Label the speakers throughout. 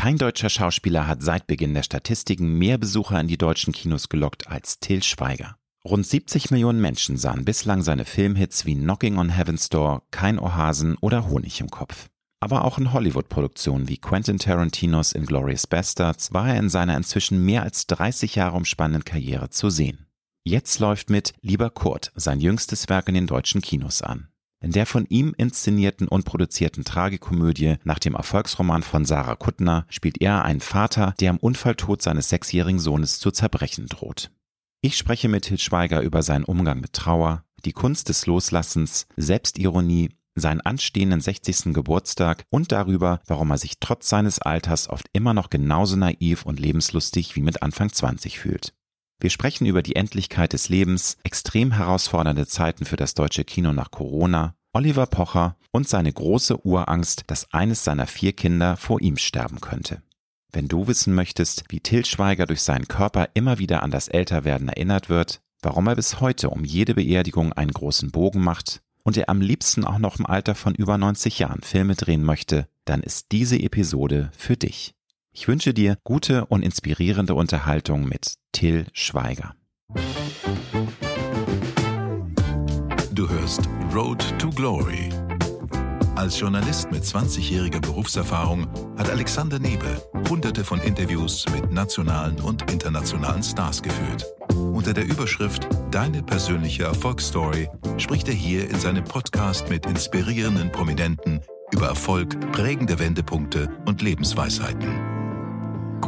Speaker 1: Kein deutscher Schauspieler hat seit Beginn der Statistiken mehr Besucher in die deutschen Kinos gelockt als Till Schweiger. Rund 70 Millionen Menschen sahen bislang seine Filmhits wie Knocking on Heaven's Door, Kein Ohrhasen oder Honig im Kopf. Aber auch in Hollywood-Produktionen wie Quentin Tarantinos Inglourious Bastards war er in seiner inzwischen mehr als 30 Jahre umspannenden Karriere zu sehen. Jetzt läuft mit Lieber Kurt sein jüngstes Werk in den deutschen Kinos an. In der von ihm inszenierten und produzierten Tragikomödie nach dem Erfolgsroman von Sarah Kuttner spielt er einen Vater, der am Unfalltod seines sechsjährigen Sohnes zu zerbrechen droht. Ich spreche mit Til Schweiger über seinen Umgang mit Trauer, die Kunst des Loslassens, Selbstironie, seinen anstehenden 60. Geburtstag und darüber, warum er sich trotz seines Alters oft immer noch genauso naiv und lebenslustig wie mit Anfang 20 fühlt. Wir sprechen über die Endlichkeit des Lebens, extrem herausfordernde Zeiten für das deutsche Kino nach Corona, Oliver Pocher und seine große Urangst, dass eines seiner vier Kinder vor ihm sterben könnte. Wenn du wissen möchtest, wie Till Schweiger durch seinen Körper immer wieder an das Älterwerden erinnert wird, warum er bis heute um jede Beerdigung einen großen Bogen macht und er am liebsten auch noch im Alter von über 90 Jahren Filme drehen möchte, dann ist diese Episode für dich. Ich wünsche dir gute und inspirierende Unterhaltung mit Till Schweiger.
Speaker 2: Du hörst Road to Glory. Als Journalist mit 20-jähriger Berufserfahrung hat Alexander Nebe hunderte von Interviews mit nationalen und internationalen Stars geführt. Unter der Überschrift Deine persönliche Erfolgsstory spricht er hier in seinem Podcast mit inspirierenden Prominenten über Erfolg, prägende Wendepunkte und Lebensweisheiten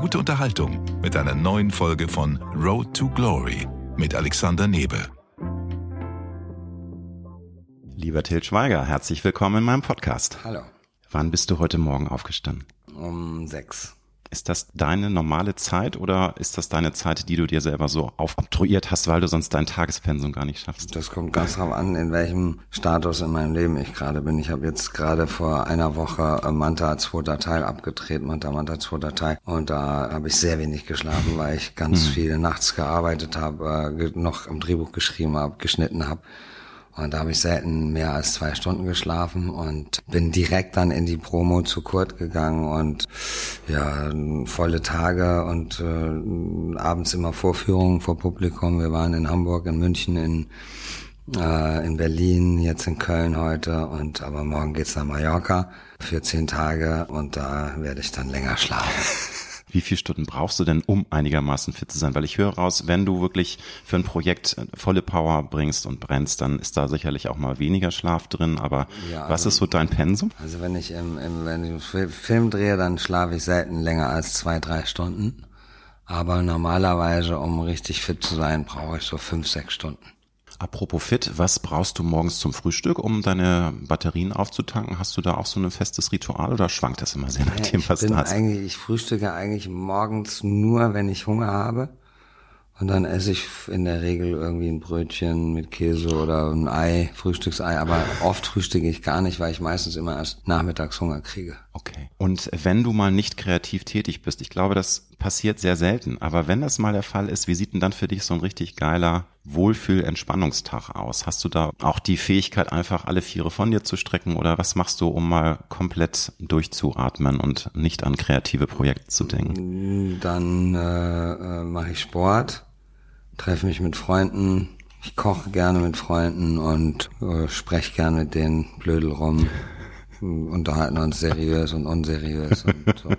Speaker 2: gute Unterhaltung mit einer neuen Folge von Road to Glory mit Alexander Nebe.
Speaker 1: Lieber Til Schweiger, herzlich willkommen in meinem Podcast.
Speaker 3: Hallo.
Speaker 1: Wann bist du heute Morgen aufgestanden?
Speaker 3: Um sechs.
Speaker 1: Ist das deine normale Zeit oder ist das deine Zeit, die du dir selber so aufobtruiert hast, weil du sonst dein Tagespensum gar nicht schaffst?
Speaker 3: Das kommt ganz drauf an, in welchem Status in meinem Leben ich gerade bin. Ich habe jetzt gerade vor einer Woche äh, Manta zweiter Teil abgedreht, Manta Manta zweiter Teil. Und da habe ich sehr wenig geschlafen, weil ich ganz mhm. viel nachts gearbeitet habe, äh, noch am Drehbuch geschrieben habe, geschnitten habe. Und da habe ich selten mehr als zwei Stunden geschlafen und bin direkt dann in die Promo zu Kurt gegangen und ja, volle Tage und äh, abends immer Vorführungen vor Publikum. Wir waren in Hamburg, in München, in äh, in Berlin, jetzt in Köln heute und aber morgen geht's nach Mallorca für zehn Tage und da werde ich dann länger schlafen.
Speaker 1: Wie viele Stunden brauchst du denn, um einigermaßen fit zu sein? Weil ich höre raus, wenn du wirklich für ein Projekt äh, volle Power bringst und brennst, dann ist da sicherlich auch mal weniger Schlaf drin. Aber ja, also, was ist so dein Pensum?
Speaker 3: Also wenn ich im, im wenn ich Film drehe, dann schlafe ich selten länger als zwei, drei Stunden. Aber normalerweise, um richtig fit zu sein, brauche ich so fünf, sechs Stunden.
Speaker 1: Apropos fit, was brauchst du morgens zum Frühstück, um deine Batterien aufzutanken? Hast du da auch so ein festes Ritual oder schwankt das immer sehr nach dem, was
Speaker 3: du hast? Eigentlich, ich frühstücke eigentlich morgens nur, wenn ich Hunger habe. Und dann esse ich in der Regel irgendwie ein Brötchen mit Käse oder ein Ei, Frühstücksei. Aber oft frühstücke ich gar nicht, weil ich meistens immer erst nachmittags Hunger kriege.
Speaker 1: Okay. Und wenn du mal nicht kreativ tätig bist, ich glaube, das passiert sehr selten. Aber wenn das mal der Fall ist, wie sieht denn dann für dich so ein richtig geiler Wohlfühl-Entspannungstag aus? Hast du da auch die Fähigkeit, einfach alle Viere von dir zu strecken oder was machst du, um mal komplett durchzuatmen und nicht an kreative Projekte zu denken?
Speaker 3: Dann äh, äh mache ich Sport treffe mich mit Freunden, ich koche gerne mit Freunden und äh, spreche gerne mit denen blödel rum, unterhalten uns seriös und unseriös und so.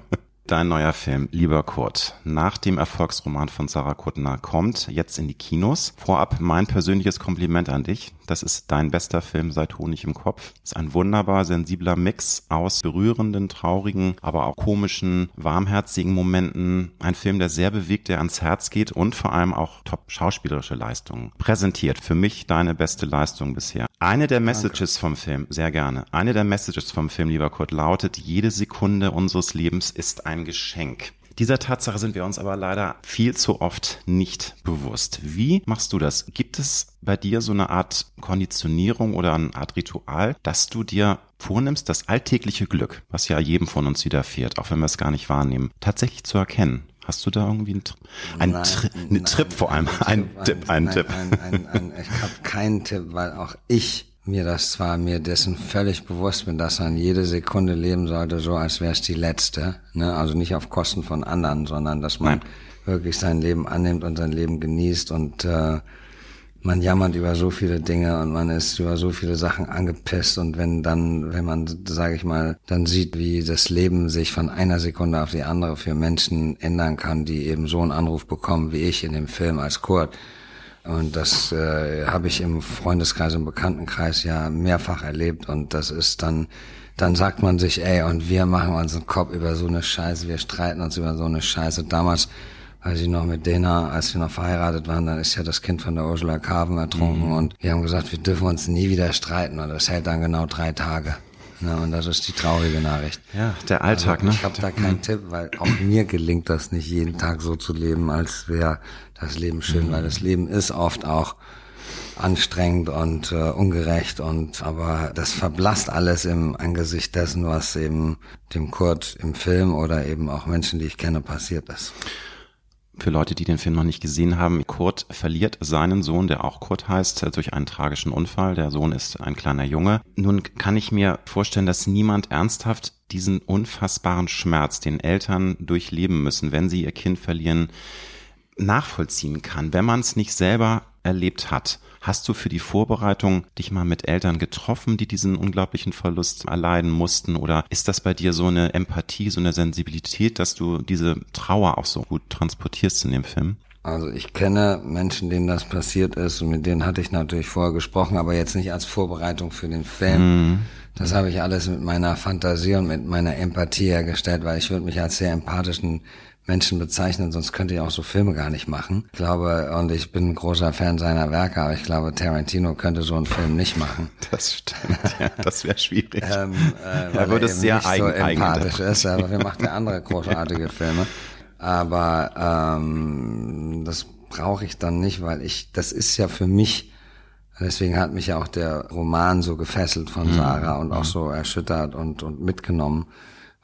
Speaker 1: Dein neuer Film, Lieber Kurt, nach dem Erfolgsroman von Sarah Kuttner, kommt jetzt in die Kinos. Vorab mein persönliches Kompliment an dich. Das ist dein bester Film seit Honig im Kopf. Ist ein wunderbar sensibler Mix aus berührenden, traurigen, aber auch komischen, warmherzigen Momenten. Ein Film, der sehr bewegt, der ans Herz geht und vor allem auch top schauspielerische Leistungen präsentiert. Für mich deine beste Leistung bisher. Eine der Messages Danke. vom Film, sehr gerne. Eine der Messages vom Film, lieber Kurt, lautet, jede Sekunde unseres Lebens ist ein Geschenk. Dieser Tatsache sind wir uns aber leider viel zu oft nicht bewusst. Wie machst du das? Gibt es bei dir so eine Art Konditionierung oder eine Art Ritual, dass du dir vornimmst, das alltägliche Glück, was ja jedem von uns widerfährt, auch wenn wir es gar nicht wahrnehmen, tatsächlich zu erkennen? Hast du da irgendwie einen, ein nein, Tri einen Trip vor allem? Ein, Tipp, ein,
Speaker 3: Tipp. Ein, ein, ein, ich habe keinen Tipp, weil auch ich mir das zwar mir dessen völlig bewusst bin, dass man jede Sekunde leben sollte, so als wäre es die letzte. Ne? Also nicht auf Kosten von anderen, sondern dass man Nein. wirklich sein Leben annimmt und sein Leben genießt und äh, man jammert über so viele Dinge und man ist über so viele Sachen angepisst und wenn dann, wenn man, sage ich mal, dann sieht, wie das Leben sich von einer Sekunde auf die andere für Menschen ändern kann, die eben so einen Anruf bekommen wie ich in dem Film als Kurt, und das äh, habe ich im Freundeskreis und Bekanntenkreis ja mehrfach erlebt. Und das ist dann, dann sagt man sich, ey, und wir machen uns einen Kopf über so eine Scheiße, wir streiten uns über so eine Scheiße. Damals, als ich noch mit Dena, als wir noch verheiratet waren, dann ist ja das Kind von der Ursula Carven ertrunken. Mhm. Und wir haben gesagt, wir dürfen uns nie wieder streiten. Und das hält dann genau drei Tage. Ja, und das ist die traurige Nachricht.
Speaker 1: Ja, der Alltag,
Speaker 3: also,
Speaker 1: ne?
Speaker 3: Ich habe da keinen Tipp, weil auch mir gelingt das nicht jeden Tag so zu leben, als wäre das Leben schön, mhm. weil das Leben ist oft auch anstrengend und äh, ungerecht und aber das verblasst alles im Angesicht dessen, was eben dem Kurt im Film oder eben auch Menschen, die ich kenne, passiert ist.
Speaker 1: Für Leute, die den Film noch nicht gesehen haben, Kurt verliert seinen Sohn, der auch Kurt heißt, durch einen tragischen Unfall. Der Sohn ist ein kleiner Junge. Nun kann ich mir vorstellen, dass niemand ernsthaft diesen unfassbaren Schmerz, den Eltern durchleben müssen, wenn sie ihr Kind verlieren, nachvollziehen kann, wenn man es nicht selber erlebt hat. Hast du für die Vorbereitung dich mal mit Eltern getroffen, die diesen unglaublichen Verlust erleiden mussten? Oder ist das bei dir so eine Empathie, so eine Sensibilität, dass du diese Trauer auch so gut transportierst in dem Film?
Speaker 3: Also ich kenne Menschen, denen das passiert ist und mit denen hatte ich natürlich vorher gesprochen, aber jetzt nicht als Vorbereitung für den Film. Mhm. Das habe ich alles mit meiner Fantasie und mit meiner Empathie hergestellt, weil ich würde mich als sehr empathischen Menschen bezeichnen, sonst könnte ich auch so Filme gar nicht machen. Ich glaube, und ich bin ein großer Fan seiner Werke, aber ich glaube, Tarantino könnte so einen Film nicht machen.
Speaker 1: Das stimmt, ja, das wäre schwierig. ähm,
Speaker 3: äh, er würde es sehr nicht eigen, so empathisch ist, aber wir macht ja andere großartige Filme. Aber ähm, das brauche ich dann nicht, weil ich, das ist ja für mich, deswegen hat mich ja auch der Roman so gefesselt von mhm. Sarah und auch mhm. so erschüttert und, und mitgenommen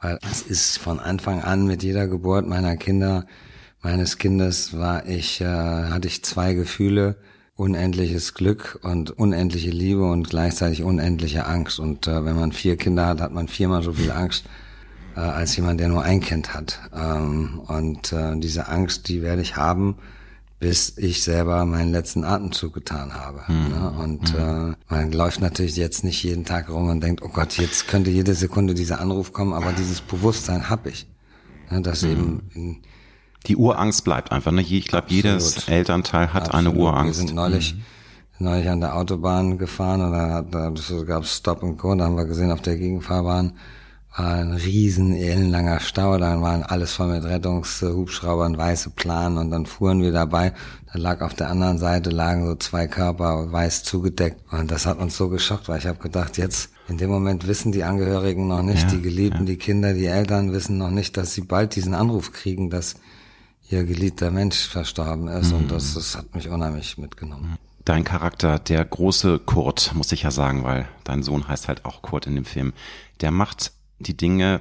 Speaker 3: weil es ist von Anfang an mit jeder Geburt meiner Kinder, meines Kindes war ich, äh, hatte ich zwei Gefühle, unendliches Glück und unendliche Liebe und gleichzeitig unendliche Angst. Und äh, wenn man vier Kinder hat, hat man viermal so viel Angst äh, als jemand, der nur ein Kind hat. Ähm, und äh, diese Angst, die werde ich haben, bis ich selber meinen letzten Atemzug getan habe. Mhm. Ne? Und mhm. äh, man läuft natürlich jetzt nicht jeden Tag rum und denkt, oh Gott, jetzt könnte jede Sekunde dieser Anruf kommen, aber dieses Bewusstsein habe ich. Ne? Dass mhm. eben in,
Speaker 1: die Urangst bleibt einfach. Ne? Ich glaube, jedes Elternteil hat Absolut. eine Urangst.
Speaker 3: Wir sind neulich, mhm. neulich an der Autobahn gefahren und da, da gab es Stop and Go, da haben wir gesehen auf der Gegenfahrbahn, war ein riesen ellenlanger Stau, dann waren alles voll mit Rettungshubschraubern, weiße Planen und dann fuhren wir dabei. Da lag auf der anderen Seite lagen so zwei Körper weiß zugedeckt und das hat uns so geschockt, weil ich habe gedacht, jetzt in dem Moment wissen die Angehörigen noch nicht, ja, die Geliebten, ja. die Kinder, die Eltern wissen noch nicht, dass sie bald diesen Anruf kriegen, dass ihr geliebter Mensch verstorben ist mhm. und das, das hat mich unheimlich mitgenommen.
Speaker 1: Dein Charakter, der große Kurt, muss ich ja sagen, weil dein Sohn heißt halt auch Kurt in dem Film, der macht die Dinge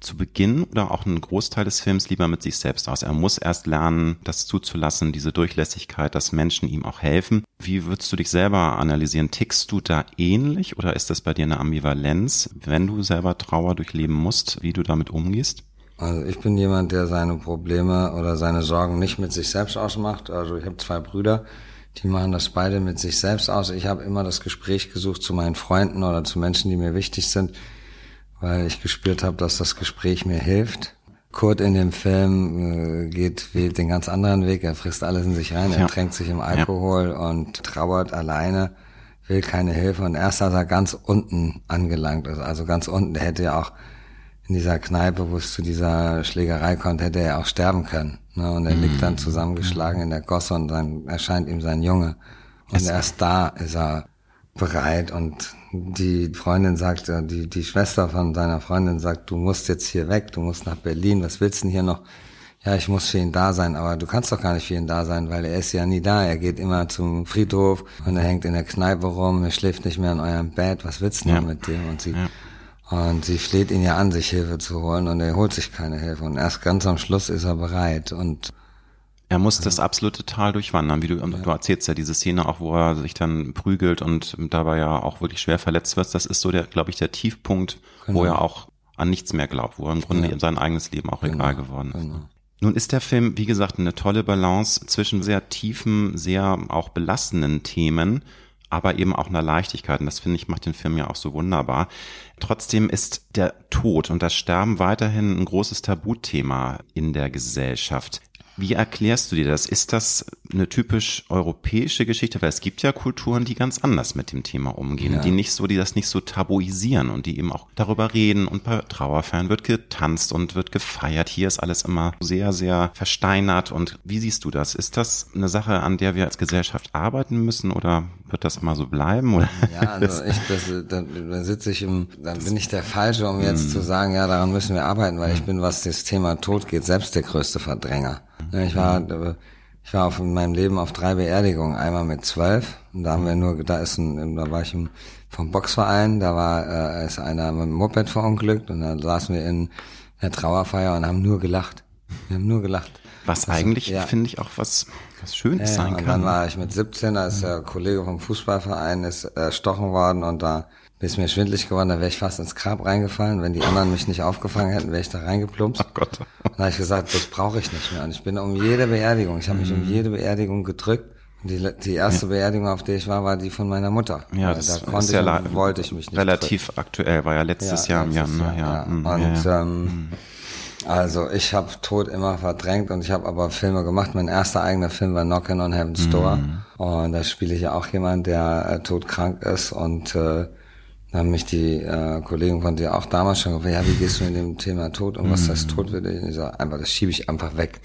Speaker 1: zu Beginn oder auch einen Großteil des Films lieber mit sich selbst aus. Er muss erst lernen, das zuzulassen, diese Durchlässigkeit, dass Menschen ihm auch helfen. Wie würdest du dich selber analysieren? Tickst du da ähnlich oder ist das bei dir eine Ambivalenz, wenn du selber Trauer durchleben musst, wie du damit umgehst?
Speaker 3: Also ich bin jemand, der seine Probleme oder seine Sorgen nicht mit sich selbst ausmacht. Also ich habe zwei Brüder, die machen das beide mit sich selbst aus. Ich habe immer das Gespräch gesucht zu meinen Freunden oder zu Menschen, die mir wichtig sind weil ich gespürt habe, dass das Gespräch mir hilft. Kurt in dem Film äh, geht, wählt den ganz anderen Weg. Er frisst alles in sich rein, ja. er tränkt sich im Alkohol ja. und trauert alleine, will keine Hilfe. Und erst als er ganz unten angelangt ist, also ganz unten, der hätte ja auch in dieser Kneipe, wo es zu dieser Schlägerei kommt, hätte er auch sterben können. Ne? Und er mhm. liegt dann zusammengeschlagen in der Gosse und dann erscheint ihm sein Junge. Und es erst da ist er bereit und die Freundin sagt, äh, die, die Schwester von seiner Freundin sagt, du musst jetzt hier weg, du musst nach Berlin, was willst du denn hier noch? Ja, ich muss für ihn da sein, aber du kannst doch gar nicht für ihn da sein, weil er ist ja nie da. Er geht immer zum Friedhof und er hängt in der Kneipe rum, er schläft nicht mehr in eurem Bett, was willst du ja. mit dem? Und sie, ja. und sie fleht ihn ja an, sich Hilfe zu holen und er holt sich keine Hilfe und erst ganz am Schluss ist er bereit und
Speaker 1: Er muss das absolute Tal durchwandern, wie du, du erzählst ja diese Szene auch, wo er sich dann prügelt und dabei ja auch wirklich schwer verletzt wird. Das ist so der, glaube ich, der Tiefpunkt, genau. wo er auch an nichts mehr glaubt, wo er im Grunde ja. sein eigenes Leben auch genau. egal geworden ist. Genau. Nun ist der Film, wie gesagt, eine tolle Balance zwischen sehr tiefen, sehr auch belastenden Themen, aber eben auch einer Leichtigkeit. Und das finde ich macht den Film ja auch so wunderbar. Trotzdem ist der Tod und das Sterben weiterhin ein großes Tabuthema in der Gesellschaft. Wie erklärst du dir das? Ist das eine typisch europäische Geschichte? Weil es gibt ja Kulturen, die ganz anders mit dem Thema umgehen, ja. die nicht so, die das nicht so tabuisieren und die eben auch darüber reden. Und bei Trauerfeiern wird getanzt und wird gefeiert. Hier ist alles immer sehr, sehr versteinert. Und wie siehst du das? Ist das eine Sache, an der wir als Gesellschaft arbeiten müssen oder wird das immer so bleiben? Oder?
Speaker 3: Ja, also ich, das, da, da sitze ich im, dann bin ich der Falsche, um jetzt mm. zu sagen, ja, daran müssen wir arbeiten, weil ich bin, was das Thema Tod geht, selbst der größte Verdränger. Ich war, ich war auf, in meinem Leben auf drei Beerdigungen. Einmal mit zwölf. Und da haben wir nur, da ist ein, da war ich im, vom Boxverein, da war, äh, ist einer mit dem Moped verunglückt und da saßen wir in der Trauerfeier und haben nur gelacht. Wir haben nur gelacht.
Speaker 1: Was also, eigentlich, ja. finde ich, auch was, was Schönes ja, sein kann. Und
Speaker 3: dann war ich mit 17, da ist der Kollege vom Fußballverein ist erstochen worden und da ist mir schwindlig geworden, da wäre ich fast ins Grab reingefallen. Wenn die anderen mich nicht aufgefangen hätten, wäre ich da reingeplumpst. Oh Gott. Dann habe ich gesagt, das brauche ich nicht mehr. Und ich bin um jede Beerdigung, ich habe mich um mhm. jede Beerdigung gedrückt. Und die, die erste ja. Beerdigung, auf der ich war, war die von meiner Mutter.
Speaker 1: Ja, das da konnte ist ja ich, wollte ich mich nicht. Relativ drücken. aktuell, war ja letztes ja, Jahr im Jahr. Ne? Ja, ja.
Speaker 3: Mhm, und ähm, mhm. also ich habe Tod immer verdrängt und ich habe aber Filme gemacht. Mein erster eigener Film war Knockin' on Heaven's Door. Und da spiele ich ja auch jemand, der äh, todkrank ist und äh, da haben mich die äh, Kollegen von dir auch damals schon gefragt, ja, wie gehst du mit dem Thema Tod und was das Tod wird? Ich sage, einfach, das schiebe ich einfach weg.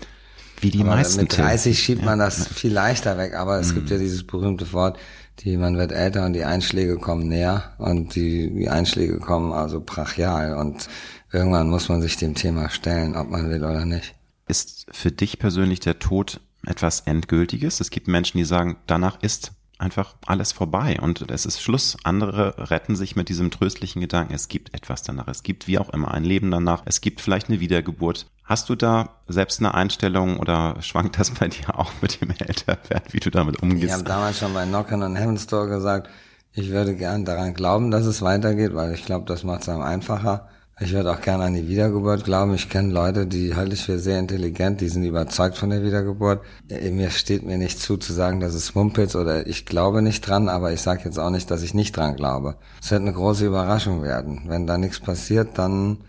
Speaker 1: Wie die aber meisten.
Speaker 3: Mit 30 schiebt man das viel leichter weg, aber es gibt ja dieses berühmte Wort, die man wird älter und die Einschläge kommen näher und die, die Einschläge kommen also brachial und irgendwann muss man sich dem Thema stellen, ob man will oder nicht.
Speaker 1: Ist für dich persönlich der Tod etwas Endgültiges? Es gibt Menschen, die sagen, danach ist einfach alles vorbei und es ist Schluss. Andere retten sich mit diesem tröstlichen Gedanken, es gibt etwas danach, es gibt wie auch immer ein Leben danach, es gibt vielleicht eine Wiedergeburt. Hast du da selbst eine Einstellung oder schwankt das bei dir auch mit dem Älterwerden, wie du damit umgehst?
Speaker 3: Ich habe damals schon bei Knockin' on Heaven's Door gesagt, ich würde gern daran glauben, dass es weitergeht, weil ich glaube, das macht es einem einfacher. Ich würde auch gerne an die Wiedergeburt glauben. Ich kenne Leute, die halte ich für sehr intelligent, die sind überzeugt von der Wiedergeburt. Äh, mir steht mir nicht zu, zu sagen, dass es Mumpitz oder ich glaube nicht dran, aber ich sage jetzt auch nicht, dass ich nicht dran glaube. Es wird eine große Überraschung werden. Wenn da nichts passiert, dann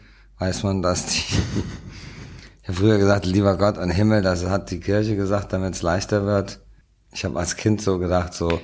Speaker 3: weiß man, dass die... ich habe früher gesagt, lieber Gott und Himmel, das hat die Kirche gesagt, damit es leichter wird. Ich habe als Kind so gedacht, so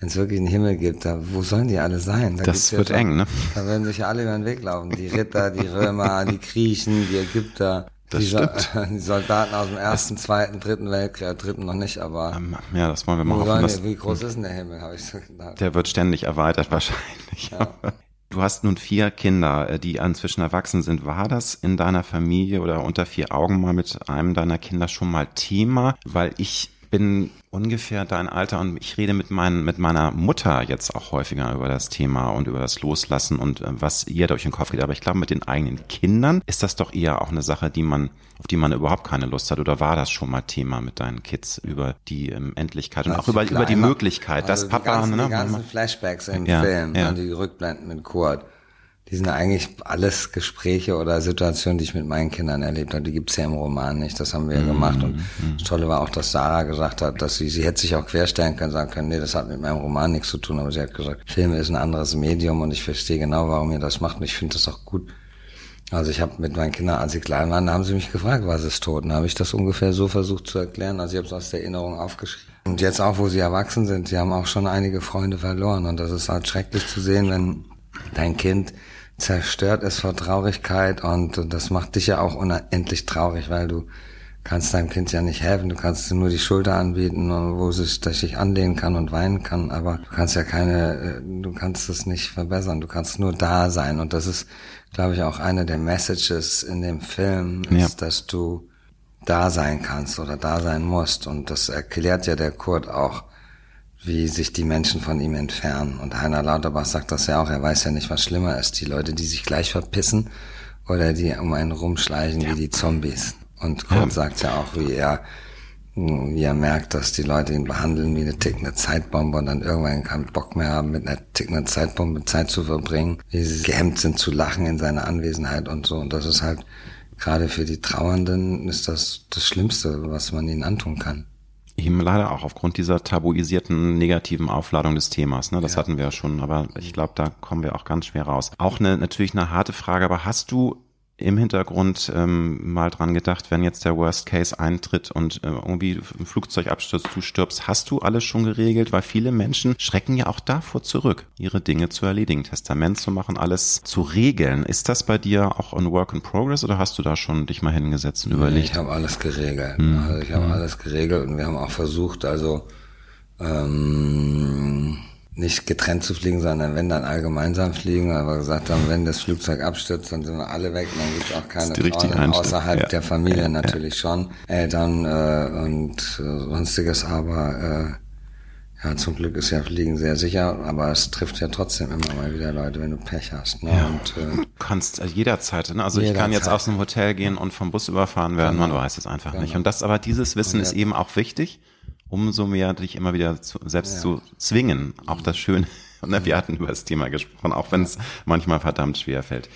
Speaker 3: wenn es wirklich einen Himmel gibt, da, wo sollen die alle sein?
Speaker 1: Da das wird ja eng, ne?
Speaker 3: Da werden sich ja alle über den Weg laufen. Die Ritter, die Römer, die Griechen, die Ägypter. Das die, stimmt. die Soldaten aus dem ersten, zweiten, dritten Weltkrieg, äh, dritten noch nicht, aber.
Speaker 1: Ähm, ja, das wollen wir mal hoffen.
Speaker 3: Wie groß ist denn der Himmel, habe ich so gedacht.
Speaker 1: Der wird ständig erweitert wahrscheinlich. Ja. Du hast nun vier Kinder, äh, die inzwischen erwachsen sind. War das in deiner Familie oder unter vier Augen mal mit einem deiner Kinder schon mal Thema? Weil ich bin ungefähr dein Alter und ich rede mit, mein, mit meiner Mutter jetzt auch häufiger über das Thema und über das Loslassen und äh, was ihr durch den Kopf geht. Aber ich glaube, mit den eigenen Kindern ist das doch eher auch eine Sache, die man, auf die man überhaupt keine Lust hat. Oder war das schon mal Thema mit deinen Kids über die ähm, Endlichkeit und also auch über, über die Möglichkeit, also dass Papa,
Speaker 3: die ganzen, ne, die ganzen Flashbacks im ja, Film, ja. die Rückblenden mit Kurt die sind eigentlich alles Gespräche oder Situationen, die ich mit meinen Kindern erlebt habe. Die gibt's ja im Roman nicht. Das haben wir ja mhm. gemacht. Und mhm. das Tolle war auch, dass Sarah gesagt hat, dass sie, sie hätte sich auch querstellen können, sagen können, nee, das hat mit meinem Roman nichts zu tun. Aber sie hat gesagt, Filme ist ein anderes Medium und ich verstehe genau, warum ihr das macht. Und ich finde das auch gut. Also ich habe mit meinen Kindern, als sie klein waren, da haben sie mich gefragt, was ist tot? Und habe ich das ungefähr so versucht zu erklären. Also ich habe es aus der Erinnerung aufgeschrieben. Und jetzt auch, wo sie erwachsen sind, sie haben auch schon einige Freunde verloren. Und das ist halt schrecklich zu sehen, wenn dein Kind zerstört ist vor Traurigkeit und das macht dich ja auch unendlich traurig, weil du kannst deinem Kind ja nicht helfen, du kannst nur die Schulter anbieten, wo es sich anlehnen kann und weinen kann, aber du kannst ja keine, äh, du kannst es nicht verbessern, du kannst nur da sein. Und das ist, glaube ich, auch eine der Messages in dem Film, ist, ja. dass du da sein kannst oder da sein musst. Und das erklärt ja der Kurt auch, wie sich die Menschen von ihm entfernen. Und Heiner Lauterbach sagt das ja auch, er weiß ja nicht, was schlimmer ist. Die Leute, die sich gleich verpissen oder die um einen rumschleichen ja. wie die Zombies. Und Kurt ja. sagt ja auch, wie er wie er merkt, dass die Leute ihn behandeln wie eine tickende Zeitbombe und dann irgendwann keinen Bock mehr haben, mit einer tickenden Zeitbombe Zeit zu verbringen, wie sie gehemmt sind zu lachen in seiner Anwesenheit und so. Und das ist halt, gerade für die Trauernden ist das das Schlimmste, was man ihnen antun kann.
Speaker 1: Eben leider auch aufgrund dieser tabuisierten negativen Aufladung des Themas. Ne? Das ja. hatten wir ja schon, aber ich glaube, da kommen wir auch ganz schwer raus. Auch eine, natürlich eine harte Frage, aber hast du im Hintergrund ähm, mal dran gedacht, wenn jetzt der Worst Case eintritt und äh, irgendwie ein Flugzeugabsturz du stirbst, hast du alles schon geregelt? Weil viele Menschen schrecken ja auch davor zurück, ihre Dinge zu erledigen, Testament zu machen, alles zu regeln. Ist das bei dir auch ein Work in Progress oder hast du da schon dich mal hingesetzt und überlegt?
Speaker 3: Ich habe alles geregelt. Hm. Also ich habe hm. alles geregelt und wir haben auch versucht, also ähm, nicht getrennt zu fliegen, sondern wenn dann allgemeinsam fliegen, weil wir gesagt haben, wenn das Flugzeug abstürzt, dann sind wir alle weg, dann gibt es auch keine Frauen, außerhalb ja. der Familie ja, natürlich ja. schon, Eltern äh, und äh, sonstiges, aber äh, ja, zum Glück ist ja Fliegen sehr sicher, aber es trifft ja trotzdem immer mal wieder Leute, wenn du Pech hast. Ne?
Speaker 1: Ja. Und, äh, du kannst äh, jederzeit, ne? also jederzeit. ich kann jetzt aus einem Hotel gehen und vom Bus überfahren werden, genau. man weiß es einfach genau. nicht. Und das, aber dieses Wissen ist eben auch wichtig umso mehr dich immer wieder zu, selbst ja. zu zwingen. Auch das Schöne. Ne, wir hatten über das Thema gesprochen, auch wenn es manchmal verdammt schwer fällt.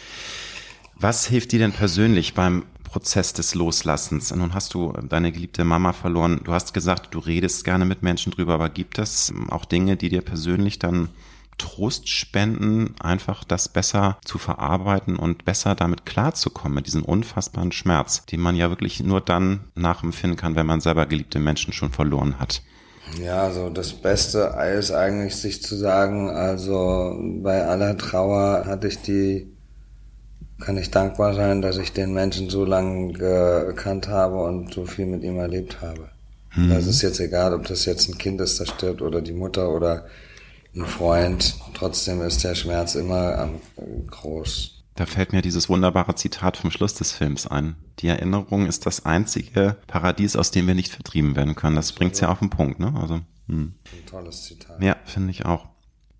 Speaker 1: Was hilft dir denn persönlich beim Prozess des Loslassens? Nun hast du deine geliebte Mama verloren. Du hast gesagt, du redest gerne mit Menschen drüber, aber gibt es auch Dinge, die dir persönlich dann Trost spenden, einfach das besser zu verarbeiten und besser damit klarzukommen, mit diesem unfassbaren Schmerz, den man ja wirklich nur dann nachempfinden kann, wenn man selber geliebte Menschen schon verloren hat.
Speaker 3: Ja, also das Beste ist eigentlich sich zu sagen, also bei aller Trauer hatte ich die, kann ich dankbar sein, dass ich den Menschen so lange gekannt habe und so viel mit ihm erlebt habe. Mhm. Das ist jetzt egal, ob das jetzt ein Kind ist, das stirbt oder die Mutter oder ein Freund. Trotzdem ist der Schmerz immer groß.
Speaker 1: Da fällt mir dieses wunderbare Zitat vom Schluss des Films ein. Die Erinnerung ist das einzige Paradies, aus dem wir nicht vertrieben werden können. Das bringt's ja auf den Punkt, ne? Also, hm.
Speaker 3: Ein tolles Zitat.
Speaker 1: Ja, finde ich auch.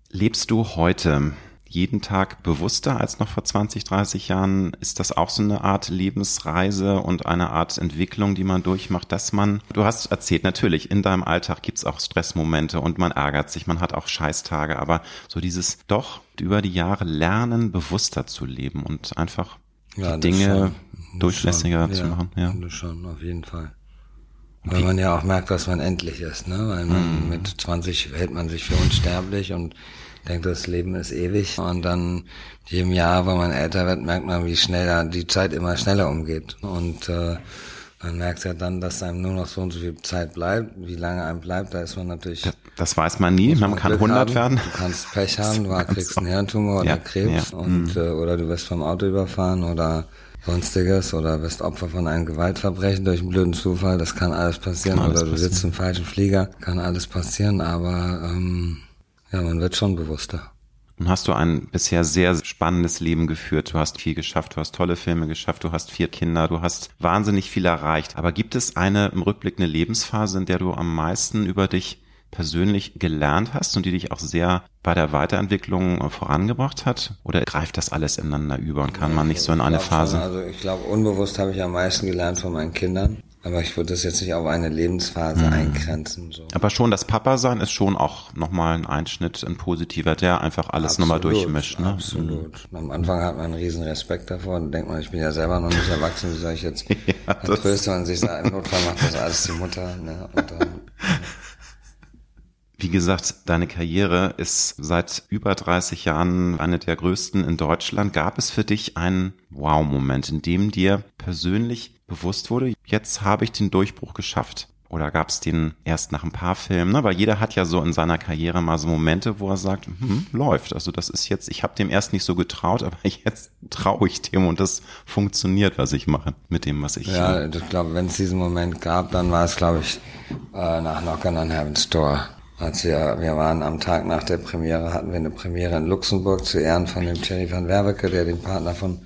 Speaker 1: Lebst du heute jeden Tag bewusster als noch vor 20, 30 Jahren? Ist das auch so eine Art Lebensreise und eine Art Entwicklung, die man durchmacht, dass man, du hast erzählt, natürlich, in deinem Alltag gibt's auch Stressmomente und man ärgert sich, man hat auch Scheißtage, aber so dieses doch über die Jahre lernen, bewusster zu leben und einfach ja, Dinge schon, durchlässiger schon, zu machen. Ja,
Speaker 3: das schon, auf jeden Fall. Weil man ja auch merkt, dass man endlich ist, ne? Weil man mm. mit 20 hält man sich für unsterblich und denkt, das Leben ist ewig. Und dann jedem Jahr, wenn man älter wird, merkt man, wie schneller die Zeit immer schneller umgeht. Und äh, man merkt ja dann, dass einem nur noch so und so viel Zeit bleibt. Wie lange einem bleibt, da ist man natürlich.
Speaker 1: Das weiß man nie. Man, man kann Glück 100 haben. werden.
Speaker 3: Du kannst Pech haben, du kriegst einen Hirntumor oder ja, Krebs ja. und mhm. äh, oder du wirst vom Auto überfahren oder sonstiges oder wirst Opfer von einem Gewaltverbrechen durch einen blöden Zufall. Das kann alles passieren. Kann alles oder du passieren. sitzt im falschen Flieger. Kann alles passieren. Aber ähm, ja, man wird schon bewusster.
Speaker 1: Nun hast du ein bisher sehr spannendes Leben geführt. Du hast viel geschafft, du hast tolle Filme geschafft, du hast vier Kinder, du hast wahnsinnig viel erreicht. Aber gibt es eine im Rückblick eine Lebensphase, in der du am meisten über dich persönlich gelernt hast und die dich auch sehr bei der Weiterentwicklung vorangebracht hat? Oder greift das alles ineinander über und kann man nicht so in eine Phase?
Speaker 3: Schon, also ich glaube, unbewusst habe ich am meisten gelernt von meinen Kindern. Aber ich würde das jetzt nicht auf eine Lebensphase mhm. eingrenzen. So.
Speaker 1: Aber schon das Papa-Sein ist schon auch nochmal ein Einschnitt, ein positiver, der einfach alles nochmal durchmischt. Ne?
Speaker 3: Absolut. Mhm. Am Anfang hat man einen riesen Respekt davor und denkt man, ich bin ja selber noch nicht erwachsen, wie soll ich jetzt ja, trösten man sich im Notfall macht das alles die Mutter. Ne? Und dann,
Speaker 1: Wie gesagt, deine Karriere ist seit über 30 Jahren eine der größten in Deutschland. Gab es für dich einen Wow-Moment, in dem dir persönlich bewusst wurde, jetzt habe ich den Durchbruch geschafft? Oder gab es den erst nach ein paar Filmen? Weil jeder hat ja so in seiner Karriere mal so Momente, wo er sagt, hm, läuft. Also das ist jetzt, ich habe dem erst nicht so getraut, aber jetzt traue ich dem und das funktioniert, was ich mache mit dem, was ich.
Speaker 3: Ja, ich glaube, wenn es diesen Moment gab, dann war es, glaube ich, äh, nach Knockern on Heaven's Door. Als wir, wir waren am Tag nach der Premiere, hatten wir eine Premiere in Luxemburg zu Ehren von dem Thierry van Werwecke, der den Partner von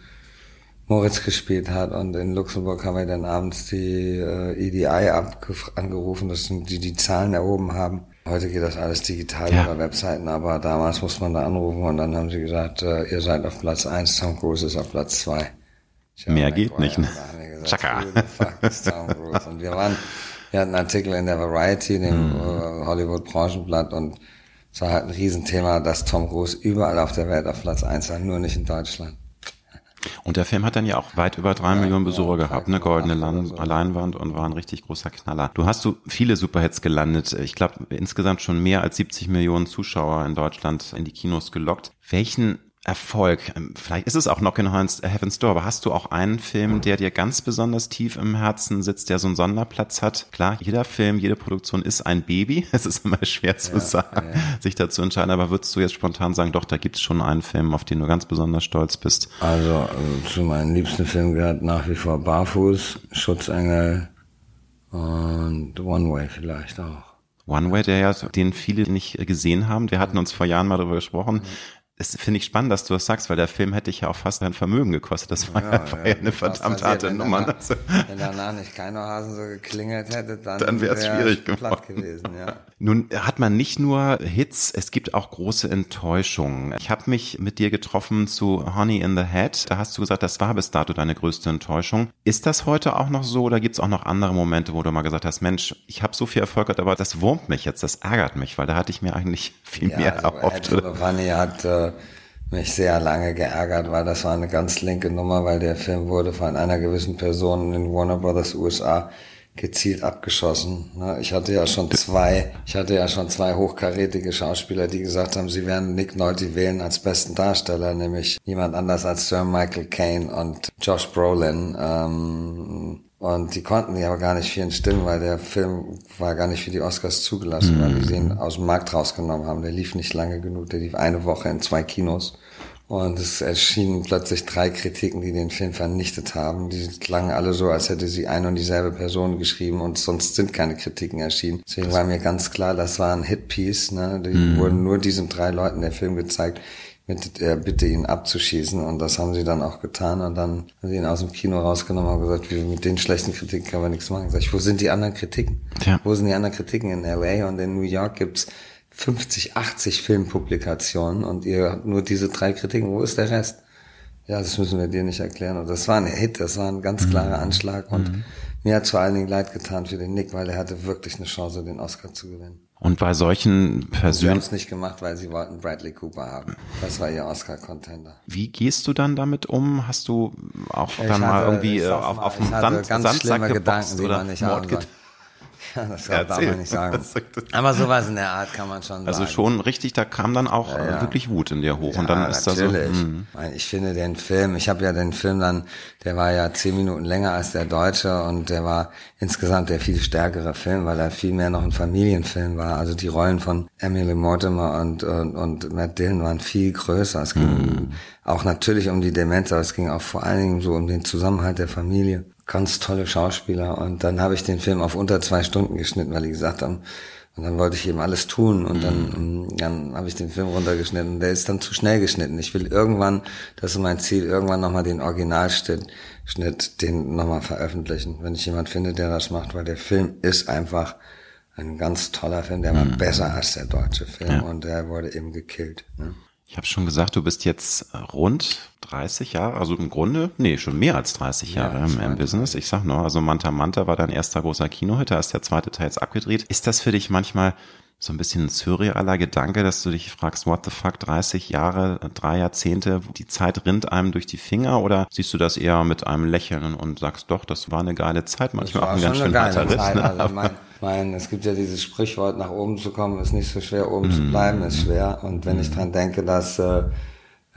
Speaker 3: Moritz gespielt hat und in Luxemburg haben wir dann abends die äh, EDI angerufen, dass die die Zahlen erhoben haben. Heute geht das alles digital ja. über Webseiten, aber damals muss man da anrufen und dann haben sie gesagt, äh, ihr seid auf Platz eins, Tom Cruise ist auf Platz zwei.
Speaker 1: Mehr geht nicht. Ne?
Speaker 3: Chaka. Und wir waren Wir hatten einen Artikel in der Variety, dem mhm. Hollywood Branchenblatt und es war halt ein Riesenthema, dass Tom Cruise überall auf der Welt auf Platz eins war, nur nicht in Deutschland.
Speaker 1: Und der Film hat dann ja auch weit über drei ja, Millionen Besucher ja, gehabt, eine goldene Land Leinwand und war ein richtig großer Knaller. Du hast du viele Superhits gelandet. Ich glaube, insgesamt schon mehr als 70 Millionen Zuschauer in Deutschland in die Kinos gelockt. Welchen Erfolg. Ähm, vielleicht ist es auch Knock in Heaven's Door, aber hast du auch einen Film, der dir ganz besonders tief im Herzen sitzt, der so einen Sonderplatz hat? Klar, jeder Film, jede Produktion ist ein Baby. Es ist immer schwer zu ja, sagen, ja. sich dazu entscheiden, aber würdest du jetzt spontan sagen, doch, da gibt's schon einen Film, auf den du ganz besonders stolz bist?
Speaker 3: Also äh, zu meinen liebsten Filmen gehört nach wie vor Barfuß, Schutzengel und One Way vielleicht auch.
Speaker 1: One Way, der ja, den viele nicht gesehen haben. Wir hatten uns vor Jahren mal darüber gesprochen das finde ich spannend, dass du das sagst, weil der Film hätte ich ja auch fast ein Vermögen gekostet. Das war ja, ja, war ja eine verdammt harte Nummer. Danach,
Speaker 3: also. Wenn danach nicht keine Hasen so geklingelt hätte, dann,
Speaker 1: dann wäre es schwierig geworden. gewesen. Ja. Nun hat man nicht nur Hits, es gibt auch große Enttäuschungen. Ich habe mich mit dir getroffen zu Honey in the Head. Da hast du gesagt, das war bis dato deine größte Enttäuschung. Ist das heute auch noch so oder gibt es auch noch andere Momente, wo du mal gesagt hast, Mensch, ich habe so viel Erfolg gehabt, aber das wurmt mich jetzt, das ärgert mich, weil da hatte ich mir eigentlich viel mehr also erhofft.
Speaker 3: Honey hat äh, mich sehr lange geärgert, weil das war eine ganz linke Nummer, weil der Film wurde von einer gewissen Person in Warner Brothers USA gezielt abgeschossen. Ne? Ich hatte ja schon zwei, ich hatte ja schon zwei hochkarätige Schauspieler, die gesagt haben, sie werden Nick Nolte wählen als besten Darsteller, nämlich niemand anders als Sir Michael Caine und Josh Brolin. Ähm, und die konnten die aber gar nicht vielen stimmen, weil der Film war gar nicht für die Oscars zugelassen, mhm. weil die ihn aus dem Markt rausgenommen haben. Der lief nicht lange genug, der lief eine Woche in zwei Kinos. Und es erschienen plötzlich drei Kritiken, die den Film vernichtet haben. Die klangen alle so, als hätte sie eine und dieselbe Person geschrieben und sonst sind keine Kritiken erschienen. Deswegen war mir ganz klar, das war ein Hitpiece. Ne? Die mhm. wurden nur diesen drei Leuten der Film gezeigt mit der Bitte, ihn abzuschießen. Und das haben sie dann auch getan. Und dann haben sie ihn aus dem Kino rausgenommen und gesagt, wie, mit den schlechten Kritiken kann man nichts machen. Sag ich, wo sind die anderen Kritiken? Ja. Wo sind die anderen Kritiken? In LA und in New York gibt's 50, 80 Filmpublikationen und ihr habt nur diese drei Kritiken. Wo ist der Rest? Ja, das müssen wir dir nicht erklären. Und das war ein Hit, das war ein ganz mhm. klarer Anschlag. Und mhm. mir hat vor allen Dingen leid getan für den Nick, weil er hatte wirklich eine Chance, den Oscar zu gewinnen.
Speaker 1: Und bei solchen Personen. Sie
Speaker 3: haben es nicht gemacht, weil sie wollten Bradley Cooper haben. Das war ihr Oscar-Contender.
Speaker 1: Wie gehst du dann damit um? Hast du auch ich dann hatte, mal irgendwie äh, auf, auf dem Sand, Sandsack geboxt oder Mord
Speaker 3: das darf man nicht sagen. Aber sowas in der Art kann man schon
Speaker 1: also sagen. Also schon richtig, da kam dann auch ja, ja. wirklich Wut in dir hoch. Ja, und dann ist natürlich. da so. Mh.
Speaker 3: Ich finde den Film, ich habe ja den Film dann, der war ja zehn Minuten länger als der deutsche und der war insgesamt der viel stärkere Film, weil er viel mehr noch ein Familienfilm war. Also die Rollen von Emily Mortimer und, und, und Matt Dillon waren viel größer. Es ging mhm. auch natürlich um die Demenz, aber es ging auch vor allen Dingen so um den Zusammenhalt der Familie ganz tolle Schauspieler. Und dann habe ich den Film auf unter zwei Stunden geschnitten, weil die gesagt haben, und dann wollte ich eben alles tun und dann, mhm. dann habe ich den Film runtergeschnitten. Der ist dann zu schnell geschnitten. Ich will irgendwann, das ist mein Ziel, irgendwann nochmal den Originalschnitt, Schnitt, den nochmal veröffentlichen, wenn ich jemand finde, der das macht, weil der Film ist einfach ein ganz toller Film, der war mhm. besser als der deutsche Film ja. und der wurde eben gekillt. Ne?
Speaker 1: Ich habe schon gesagt, du bist jetzt rund 30 Jahre, also im Grunde, nee, schon mehr als 30 Jahre ja, im, im Business. Ich sag nur, also Manta Manta war dein erster großer Kinohit, da ist der zweite Teil jetzt abgedreht. Ist das für dich manchmal so ein bisschen ein surrealer Gedanke, dass du dich fragst, what the fuck, 30 Jahre, drei Jahrzehnte, die Zeit rinnt einem durch die Finger oder siehst du das eher mit einem Lächeln und sagst, doch, das war eine geile Zeit, manchmal auch ein ganz schön harter Ritt. Ne? Also
Speaker 3: mein, mein, es gibt ja dieses Sprichwort, nach oben zu kommen, ist nicht so schwer, oben mm. zu bleiben ist schwer. Und wenn ich dran denke, dass äh,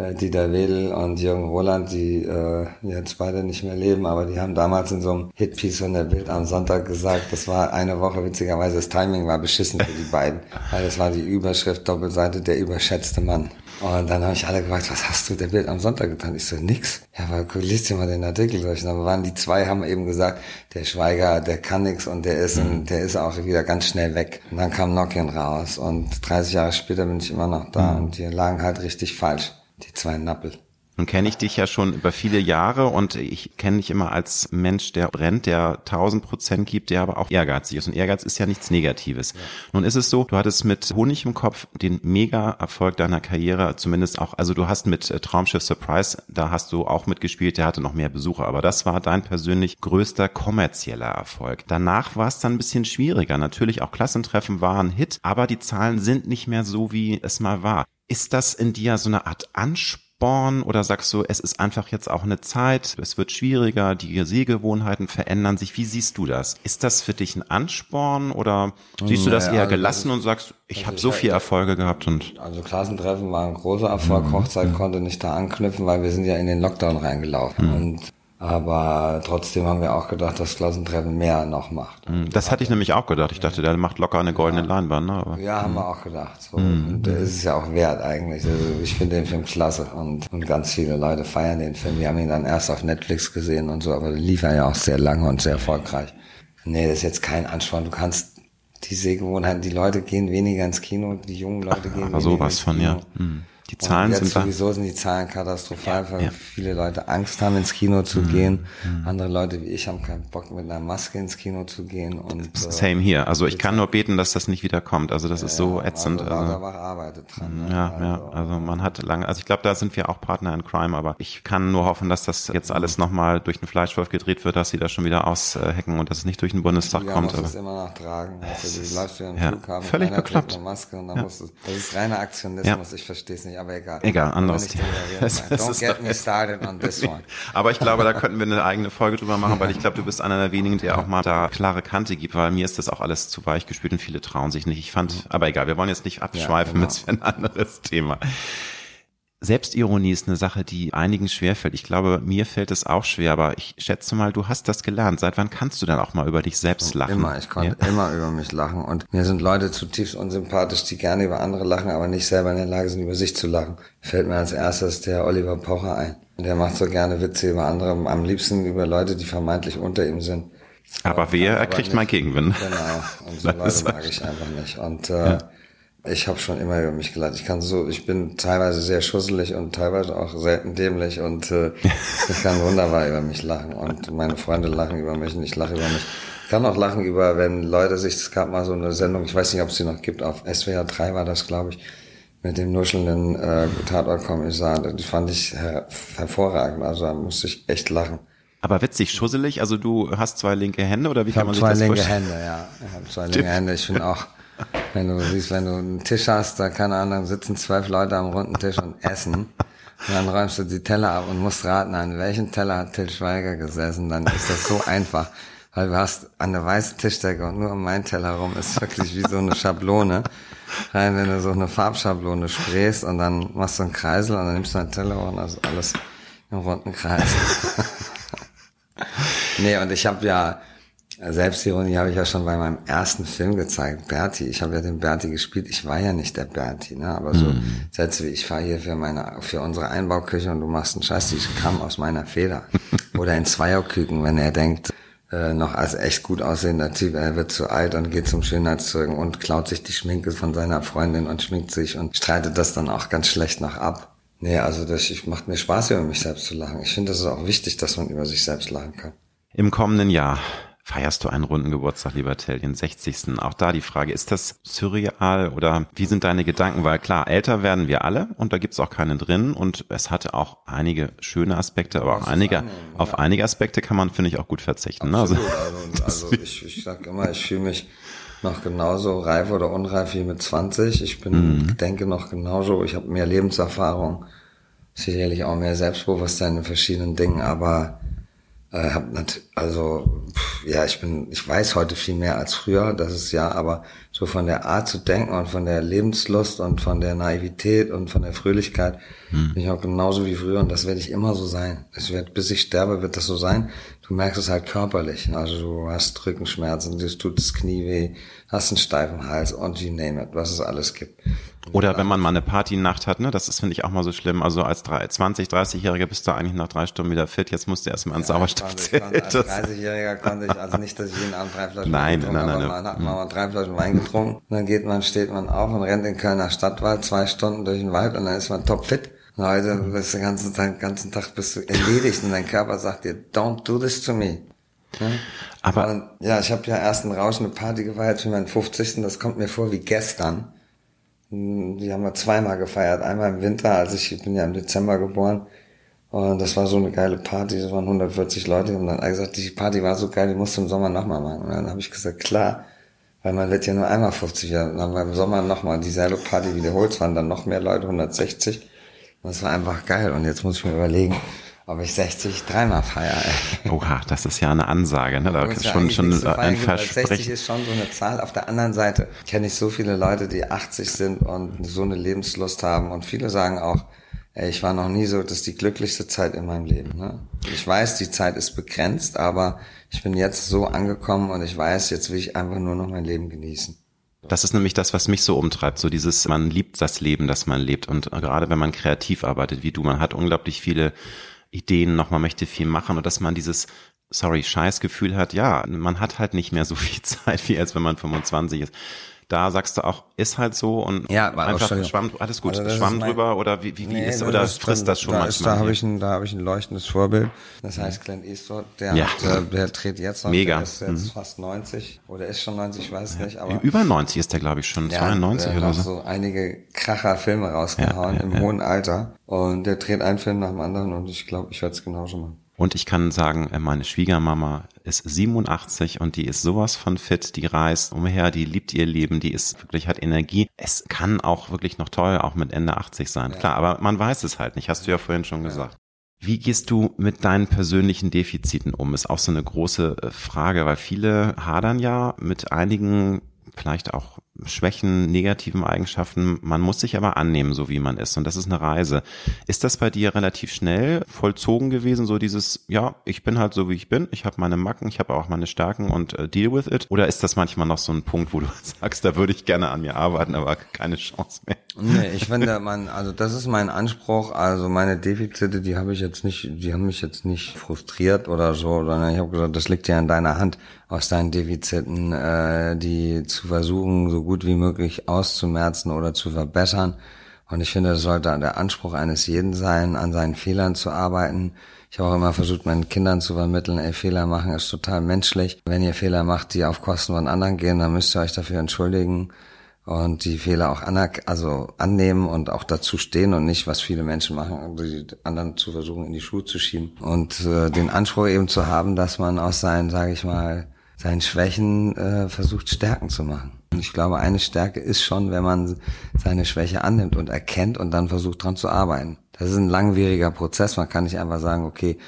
Speaker 3: äh, Dieter Wedel und Jürgen Roland, die äh, jetzt beide nicht mehr leben, aber die haben damals in so einem Hitpiece von der Bild am Sonntag gesagt, das war eine Woche witzigerweise, das Timing war beschissen für die beiden, weil das war die Überschrift Doppelseite der überschätzte Mann. Und dann habe ich alle gefragt, was hast du der Bild am Sonntag getan? Ich so, nix. Ja, aber liest dir mal den Artikel durch. Und dann waren die zwei, haben eben gesagt, der Schweiger, der kann nix und der ist, ein, der ist auch wieder ganz schnell weg. Und dann kam Nokian raus und 30 Jahre später bin ich immer noch da mhm. und die lagen halt richtig falsch. Die zwei Nappel.
Speaker 1: Nun kenne ich dich ja schon über viele Jahre und ich kenne dich immer als Mensch, der brennt, der 1000 Prozent gibt, der aber auch ehrgeizig ist. Und Ehrgeiz ist ja nichts Negatives. Ja. Nun ist es so, du hattest mit Honig im Kopf den Mega-Erfolg deiner Karriere, zumindest auch, also du hast mit äh, Traumschiff Surprise, da hast du auch mitgespielt, der hatte noch mehr Besucher, aber das war dein persönlich größter kommerzieller Erfolg. Danach war es dann ein bisschen schwieriger. Natürlich auch Klassentreffen waren Hit, aber die Zahlen sind nicht mehr so, wie es mal war. Ist das in dir so eine Art Anspruch? Sporn oder sagst du, es ist einfach jetzt auch eine Zeit, es wird schwieriger, die Sehgewohnheiten verändern sich. Wie siehst du das? Ist das für dich ein Ansporn oder siehst du das eher also gelassen und sagst, ich also habe so viele Erfolge gehabt und
Speaker 3: also Klassentreffen war ein großer Erfolg, mhm. Hochzeit konnte nicht da anknüpfen, weil wir sind ja in den Lockdown reingelaufen mhm. und aber trotzdem haben wir auch gedacht, dass Klassentreffen mehr noch macht.
Speaker 1: Hm, das hatte ich nämlich auch gedacht. Ich dachte, der macht locker eine goldene ja. Leinwand. Ne?
Speaker 3: Aber, ja, haben wir hm. auch gedacht. So. Mhm. Und der ist es ja auch wert eigentlich. Also ich finde den Film klasse und, und ganz viele Leute feiern den Film. Wir haben ihn dann erst auf Netflix gesehen und so, aber lief er ja auch sehr lange und sehr erfolgreich. Nee, das ist jetzt kein Ansporn. Du kannst die Sehgewohnheiten, die Leute gehen weniger ins Kino, die jungen Leute gehen Ach, weniger
Speaker 1: sowas
Speaker 3: ins
Speaker 1: Kino. von, ja. Mhm. Die Zahlen sind
Speaker 3: sowieso sind die Zahlen katastrophal, ja, weil ja. viele Leute Angst haben, ins Kino zu mhm. gehen. Mhm. Andere Leute wie ich haben keinen Bock, mit einer Maske ins Kino zu gehen. Und,
Speaker 1: äh, Same hier. Also ich kann nur beten, dass das nicht wieder kommt. Also das ja, ist so ätzend.
Speaker 3: Also, also, arbeitet dran.
Speaker 1: Ne? Ja, also, ja. Also man hat lange, also ich glaube, da sind wir auch Partner in Crime, aber ich kann nur hoffen, dass das jetzt alles nochmal durch den Fleischwolf gedreht wird, dass sie das schon wieder aushacken und dass es nicht durch den Bundestag
Speaker 3: ja,
Speaker 1: kommt.
Speaker 3: Du musst es immer noch tragen. Also, du läufst wieder im
Speaker 1: ja, Flughafen, völlig bekloppt.
Speaker 3: Maske und dann musst du, das ist reiner Aktionismus. Ich verstehe es nicht, aber egal.
Speaker 1: Egal anderes Thema.
Speaker 3: Don't get me started on this one.
Speaker 1: Aber ich glaube, da könnten wir eine eigene Folge drüber machen, weil ich glaube, du bist einer der wenigen, der auch mal da klare Kante gibt, weil mir ist das auch alles zu weich gespielt und viele trauen sich nicht. Ich fand, aber egal, wir wollen jetzt nicht abschweifen ja, genau. mit ein anderes Thema. Selbstironie ist eine Sache, die einigen schwerfällt. Ich glaube, mir fällt es auch schwer, aber ich schätze mal, du hast das gelernt. Seit wann kannst du dann auch mal über dich selbst lachen?
Speaker 3: Immer, ich konnte ja? immer über mich lachen. Und mir sind Leute zutiefst unsympathisch, die gerne über andere lachen, aber nicht selber in der Lage sind, über sich zu lachen. Fällt mir als erstes der Oliver Pocher ein. Der macht so gerne Witze über andere, am liebsten über Leute, die vermeintlich unter ihm sind.
Speaker 1: Aber wer, er kriegt mal Gegenwind.
Speaker 3: Genau. Und so Leute mag ich einfach nicht. Und äh, ja. Ich habe schon immer über mich gelacht. Ich kann so, ich bin teilweise sehr schusselig und teilweise auch selten dämlich und äh, ich kann wunderbar über mich lachen und meine Freunde lachen über mich und ich lache über mich. Ich kann auch lachen über, wenn Leute sich, es gab mal so eine Sendung, ich weiß nicht, ob es sie noch gibt, auf SWR 3 war das, glaube ich, mit dem nuschelnden äh, Tatortkommissar. Die fand ich her hervorragend, also da musste ich echt lachen.
Speaker 1: Aber witzig, schusselig, also du hast zwei linke Hände oder wie
Speaker 3: ich
Speaker 1: kann man sich das
Speaker 3: vorstellen? zwei linke Hände, ja. Ich habe zwei linke Hände. Ich bin auch wenn du siehst, wenn du einen Tisch hast, da keine Ahnung, sitzen zwölf Leute am runden Tisch und essen. Und dann räumst du die Teller ab und musst raten, an welchen Teller hat Till Schweiger gesessen. Dann ist das so einfach. Weil du hast an der weißen Tischdecke und nur um meinen Teller rum ist wirklich wie so eine Schablone. Rein, wenn du so eine Farbschablone sprichst und dann machst du einen Kreisel und dann nimmst du einen Teller und das ist alles im runden Kreis. nee, und ich habe ja Selbstironie habe ich ja schon bei meinem ersten Film gezeigt, Berti. Ich habe ja den Berti gespielt. Ich war ja nicht der Berti, ne? Aber so mhm. Sätze wie ich fahre hier für meine für unsere Einbauküche und du machst einen Scheiß, die kam aus meiner Feder. Oder in Zweierküken, wenn er denkt, äh, noch als echt gut aussehender Typ, er wird zu alt und geht zum Schönheitszeugen und klaut sich die Schminke von seiner Freundin und schminkt sich und streitet das dann auch ganz schlecht noch ab. Nee, also das ich, macht mir Spaß, über mich selbst zu lachen. Ich finde, das ist auch wichtig, dass man über sich selbst lachen kann.
Speaker 1: Im kommenden Jahr feierst du einen runden Geburtstag, lieber Tell, den 60. Auch da die Frage, ist das surreal oder wie sind deine Gedanken? Weil klar, älter werden wir alle und da gibt's auch keine drin und es hatte auch einige schöne Aspekte, aber auch einige, annehmen, ja. auf einige Aspekte kann man, finde ich, auch gut verzichten.
Speaker 3: Ne? Absolut. Also, also, also ich, ich sag immer, ich fühle mich noch genauso reif oder unreif wie mit 20. Ich bin, mhm. denke noch genauso, ich habe mehr Lebenserfahrung, sicherlich auch mehr Selbstbewusstsein in verschiedenen Dingen, aber also pff, ja, ich bin, ich weiß heute viel mehr als früher, das ist ja, aber so von der Art zu denken und von der Lebenslust und von der Naivität und von der Fröhlichkeit hm. bin ich auch genauso wie früher und das werde ich immer so sein. Es wird, bis ich sterbe, wird das so sein. Du merkst es halt körperlich. Also du hast Rückenschmerzen, dir tut das Knie weh, hast einen steifen Hals und you name it, was es alles gibt.
Speaker 1: Oder wenn man mal eine Partynacht hat, ne, das ist, finde ich, auch mal so schlimm. Also als 20, 30-Jähriger bist du eigentlich nach drei Stunden wieder fit, jetzt musst du erstmal ins ja, Sauerstoffzelt.
Speaker 3: Als 30-Jähriger konnte ich, also nicht, dass ich jeden Abend drei Flaschen
Speaker 1: nein, Wein getrunken
Speaker 3: nein, nein, nein, man hat mal drei Flaschen Wein getrunken. Und dann geht man, steht man auf und rennt in Kölner Stadtwald zwei Stunden durch den Wald und dann ist man topfit. Und heute bist du den ganzen Tag, den ganzen Tag bist du erledigt und dein Körper sagt dir, don't do this to me. Ja?
Speaker 1: Aber
Speaker 3: und, ja, ich habe ja erst einen rauschende Party gefeiert für meinen 50. Das kommt mir vor wie gestern. Die haben wir zweimal gefeiert. Einmal im Winter, als ich, ich bin ja im Dezember geboren. Und das war so eine geile Party, das waren 140 Leute. Und dann hat er gesagt, die Party war so geil, die musst du im Sommer nochmal machen. Und dann habe ich gesagt, klar, weil man wird ja nur einmal 50. Dann haben wir im Sommer nochmal dieselbe Party wiederholt, es waren dann noch mehr Leute, 160. Das war einfach geil. Und jetzt muss ich mir überlegen, ob ich 60 dreimal feiere.
Speaker 1: Oha, das ist ja eine Ansage, ne? Da ist
Speaker 3: ja
Speaker 1: schon, schon ein
Speaker 3: weil 60
Speaker 1: Versprechen.
Speaker 3: ist schon so eine Zahl. Auf der anderen Seite kenne ich so viele Leute, die 80 sind und so eine Lebenslust haben. Und viele sagen auch, ey, ich war noch nie so, das ist die glücklichste Zeit in meinem Leben. Ne? Ich weiß, die Zeit ist begrenzt, aber ich bin jetzt so angekommen und ich weiß, jetzt will ich einfach nur noch mein Leben genießen.
Speaker 1: Das ist nämlich das, was mich so umtreibt. So dieses, man liebt das Leben, das man lebt. Und gerade wenn man kreativ arbeitet wie du, man hat unglaublich viele Ideen noch, man möchte viel machen und dass man dieses, sorry, Scheißgefühl hat, ja, man hat halt nicht mehr so viel Zeit, wie als wenn man 25 ist. Da sagst du auch, ist halt so und
Speaker 3: Ja, aber
Speaker 1: einfach. Schwamm, alles gut,
Speaker 3: Also das
Speaker 1: Schwamm
Speaker 3: ist
Speaker 1: drüber oder wie, wie, wie
Speaker 3: Nee,
Speaker 1: ist,
Speaker 3: das
Speaker 1: oder
Speaker 3: ist
Speaker 1: frisst das schon
Speaker 3: da ist,
Speaker 1: manchmal?
Speaker 3: Da habe ich, ein, da habe ich ein leuchtendes Vorbild. Das heißt Clint Eastwood, der,
Speaker 1: Ja.
Speaker 3: hat, äh, der dreht jetzt noch,
Speaker 1: Mega.
Speaker 3: der ist jetzt
Speaker 1: Mhm.
Speaker 3: fast 90 oder ist schon 90, ich weiß nicht, aber
Speaker 1: Über 90 ist der, glaube ich, schon, 92
Speaker 3: der
Speaker 1: oder
Speaker 3: hat
Speaker 1: so.
Speaker 3: so einige kracher Filme rausgehauen
Speaker 1: Ja, ja,
Speaker 3: im
Speaker 1: ja.
Speaker 3: hohen Alter und der dreht einen Film nach dem anderen und ich glaube, ich werde es genauso machen.
Speaker 1: Und ich kann sagen, äh, meine Schwiegermama ist 87 und die ist sowas von fit, die reist umher, die liebt ihr Leben, die ist wirklich, hat Energie. Es kann auch wirklich noch toll, auch mit Ende 80 sein. Klar, aber man weiß es halt nicht, hast du ja vorhin schon gesagt. Wie gehst du mit deinen persönlichen Defiziten um? Ist auch so eine große äh, Frage, weil viele hadern ja mit einigen vielleicht auch Schwächen, negativen Eigenschaften. Man muss sich aber annehmen, so wie man ist. Und das ist eine Reise. Ist das bei dir relativ schnell vollzogen gewesen, so dieses, ja, ich bin halt so, wie ich bin. Ich habe meine Macken, ich habe auch meine Stärken und äh, deal with it? Oder ist das manchmal noch so ein Punkt, wo du sagst, da würde ich gerne an mir arbeiten, aber keine Chance mehr?
Speaker 3: Nee, ich finde, man, also das ist mein Anspruch. Also meine Defizite, die habe ich jetzt nicht, die haben mich jetzt nicht frustriert oder so, sondern ich habe gesagt, das liegt ja in deiner Hand, aus deinen Defiziten, äh, die zu versuchen, so gut wie möglich auszumerzen oder zu verbessern. Und ich finde, das sollte der Anspruch eines jeden sein, an seinen Fehlern zu arbeiten. Ich habe auch immer versucht, meinen Kindern zu vermitteln, ey, Fehler machen ist total menschlich. Wenn ihr Fehler macht, die auf Kosten von anderen gehen, dann müsst ihr euch dafür entschuldigen und die Fehler auch anerk also annehmen und auch dazu stehen und nicht, was viele Menschen machen, die anderen zu versuchen, in die Schuhe zu schieben. Und äh, den Anspruch eben zu haben, dass man aus seinen, sage ich mal, seinen Schwächen äh, versucht, Stärken zu machen. Und ich glaube, eine Stärke ist schon, wenn man seine Schwäche annimmt und erkennt und dann versucht, dran zu arbeiten. Das ist ein langwieriger Prozess. Man kann nicht einfach sagen, okay,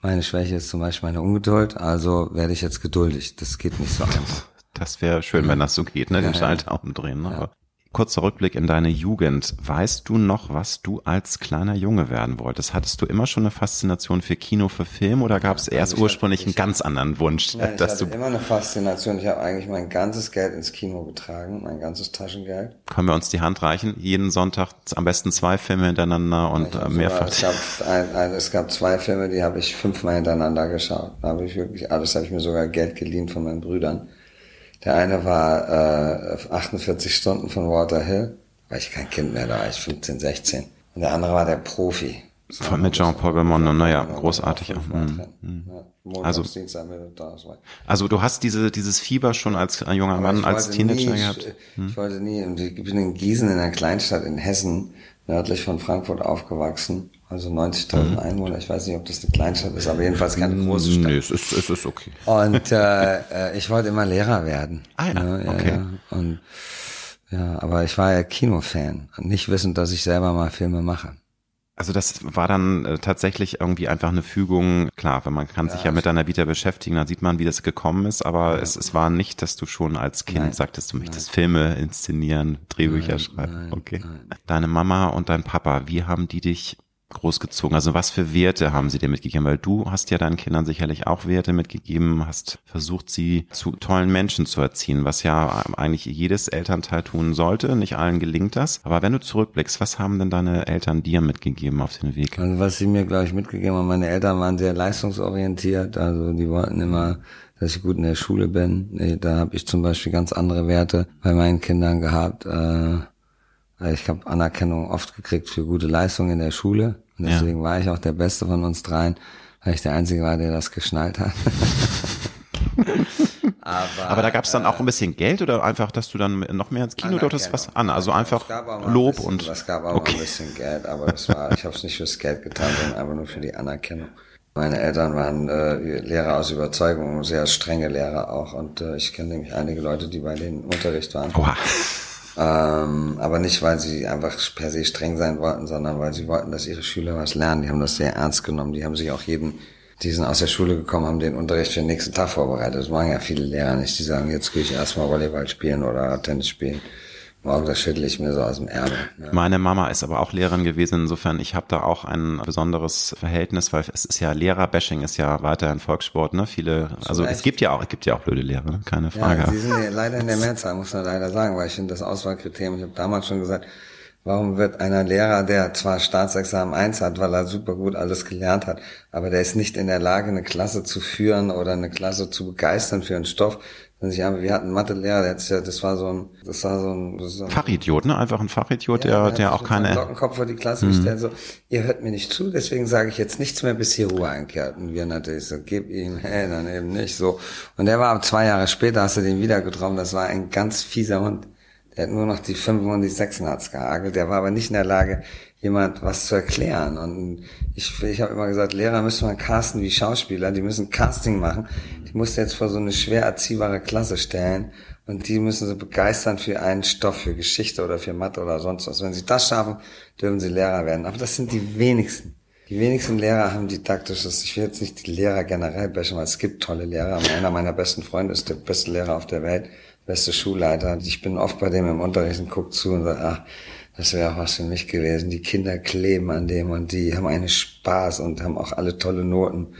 Speaker 3: meine Schwäche ist zum Beispiel meine Ungeduld, also werde ich jetzt geduldig. Das geht nicht so einfach.
Speaker 1: Das wäre schön, wenn das so geht, ne? Den
Speaker 3: Ja, ja.
Speaker 1: Schalter umdrehen. Ne? Aber Kurzer Rückblick in deine Jugend. Weißt du noch, was du als kleiner Junge werden wolltest? Hattest du immer schon eine Faszination für Kino, für Film oder gab es erst
Speaker 3: ich
Speaker 1: ursprünglich
Speaker 3: hatte-
Speaker 1: einen
Speaker 3: ich-
Speaker 1: ganz anderen Wunsch,
Speaker 3: Nein, ich
Speaker 1: dass
Speaker 3: hatte
Speaker 1: du
Speaker 3: immer eine Faszination. Ich habe eigentlich mein ganzes Geld ins Kino getragen, mein ganzes Taschengeld.
Speaker 1: können wir uns die Hand reichen? Jeden Sonntag am besten zwei Filme hintereinander und
Speaker 3: Ich
Speaker 1: äh, mehrfach.
Speaker 3: Sogar, es, gab ein, ein, es gab zwei Filme, die habe ich fünfmal hintereinander geschaut. Da habe ich wirklich alles, habe ich mir sogar Geld geliehen von meinen Brüdern. Der eine war äh, 48 Stunden von Walter Hill, war ich kein Kind mehr, da war ich 15, 16. Und der andere war der Profi.
Speaker 1: Von- mit Jean-Paul Belmondo, naja, großartig. Mhm,
Speaker 3: Montags,
Speaker 1: Also-. Also du hast diese, dieses Fieber schon als junger
Speaker 3: Aber
Speaker 1: Mann, als Teenager
Speaker 3: nie,
Speaker 1: gehabt? Hm.
Speaker 3: Ich wollte nie, ich bin in Gießen, in einer Kleinstadt in Hessen, nördlich von Frankfurt aufgewachsen. Also 90.000 Einwohner. Ich weiß nicht, ob das eine Kleinstadt ist, aber jedenfalls keine große Stadt.
Speaker 1: Nö, es ist, es ist okay.
Speaker 3: Und äh, äh, ich wollte immer Lehrer werden.
Speaker 1: Ah ja,
Speaker 3: Ne,
Speaker 1: okay.
Speaker 3: Ja. Und ja, aber ich war ja Kinofan, nicht wissend, dass ich selber mal Filme mache.
Speaker 1: Also das war dann äh, tatsächlich irgendwie einfach eine Fügung. Klar, wenn man kann sich ja mit deiner Vita beschäftigen, dann sieht man, wie das gekommen ist. Aber es, es war nicht, dass du schon als Kind
Speaker 3: Nein.
Speaker 1: sagtest, du möchtest Filme inszenieren, Drehbücher schreiben.
Speaker 3: nein,
Speaker 1: okay.
Speaker 3: nein.
Speaker 1: Deine Mama und dein Papa, wie haben die dich großgezogen? Also was für Werte haben sie dir mitgegeben? Weil du hast ja deinen Kindern sicherlich auch Werte mitgegeben, hast versucht, sie zu tollen Menschen zu erziehen, was ja eigentlich jedes Elternteil tun sollte. Nicht allen gelingt das. Aber wenn du zurückblickst, was haben denn deine Eltern dir mitgegeben auf den Weg?
Speaker 3: Also was sie mir, glaube ich, mitgegeben haben, meine Eltern waren sehr leistungsorientiert, also die wollten immer, dass ich gut in der Schule bin. Da habe ich zum Beispiel ganz andere Werte bei meinen Kindern gehabt. Äh, Ich habe Anerkennung oft gekriegt für gute Leistungen in der Schule. Und deswegen ja. war ich auch der Beste von uns dreien, weil ich der Einzige war, der das geschnallt hat.
Speaker 1: Aber, Aber da gab es dann auch ein bisschen Geld oder einfach, dass du dann noch mehr ins Kino durftest was an? Also einfach Lob
Speaker 3: bisschen,
Speaker 1: und.
Speaker 3: Es gab auch okay. ein bisschen Geld, aber das war, ich habe es nicht fürs Geld getan, sondern einfach nur für die Anerkennung. Meine Eltern waren äh, Lehrer aus Überzeugung, sehr strenge Lehrer auch. Und äh, ich kenne nämlich einige Leute, die bei denen im Unterricht waren. Oha. Ähm, aber nicht, weil sie einfach per se streng sein wollten, sondern weil sie wollten, dass ihre Schüler was lernen. Die haben das sehr ernst genommen. Die haben sich auch jeden die sind aus der Schule gekommen, haben den Unterricht für den nächsten Tag vorbereitet. Das machen ja viele Lehrer nicht. Die sagen, jetzt gehe ich erstmal Volleyball spielen oder Tennis spielen. Morgen, das schüttle ich mir so aus dem Ärmel.
Speaker 1: Ja. Meine Mama ist aber auch Lehrerin gewesen. Insofern, ich habe da auch ein besonderes Verhältnis, weil es ist ja Lehrerbashing ist ja weiterhin Volkssport. Ne? Viele, also es gibt ja auch, es gibt ja auch blöde Lehrer, ne? keine Frage.
Speaker 3: Ja, sie sind ja leider in der Mehrzahl, muss man leider sagen, weil ich finde das Auswahlkriterium. Ich habe damals schon gesagt, Warum wird einer Lehrer, der zwar Staatsexamen 1 hat, weil er super gut alles gelernt hat, aber der ist nicht in der Lage, eine Klasse zu führen oder eine Klasse zu begeistern für einen Stoff? Wir hatten einen Mathelehrer, der ja, das war so ein, das war so ein,
Speaker 1: das ein Fachidiot, ne? Einfach ein Fachidiot, ja, der, der auch keine.
Speaker 3: So Lockenkopf vor die Klasse mhm. gestellt, so, ihr hört mir nicht zu, deswegen sage ich jetzt nichts mehr, bis hier Ruhe einkehrt. Und wir natürlich so, gib ihm, hey, dann eben nicht, so. Und der war zwei Jahre später, hast du den wieder getroffen, das war ein ganz fieser Hund. Der hat nur noch die Fünfen und die Sechsen hat's gehagelt. Der war aber nicht in der Lage, jemand was zu erklären. Und ich, ich habe immer gesagt, Lehrer müssen mal casten wie Schauspieler. Die müssen Casting machen. Die musst du jetzt vor so eine schwer erziehbare Klasse stellen. Und die müssen sie begeistern für einen Stoff, für Geschichte oder für Mathe oder sonst was. Wenn sie das schaffen, dürfen sie Lehrer werden. Aber das sind die wenigsten. Die wenigsten Lehrer haben didaktisches, ich will jetzt nicht die Lehrer generell bashen, weil es gibt tolle Lehrer. Einer meiner besten Freunde ist der beste Lehrer auf der Welt beste Schulleiter. Ich bin oft bei dem im Unterricht und guck zu und sage, ach, das wäre auch was für mich gewesen. Die Kinder kleben an dem und die haben einen Spaß und haben auch alle tolle Noten.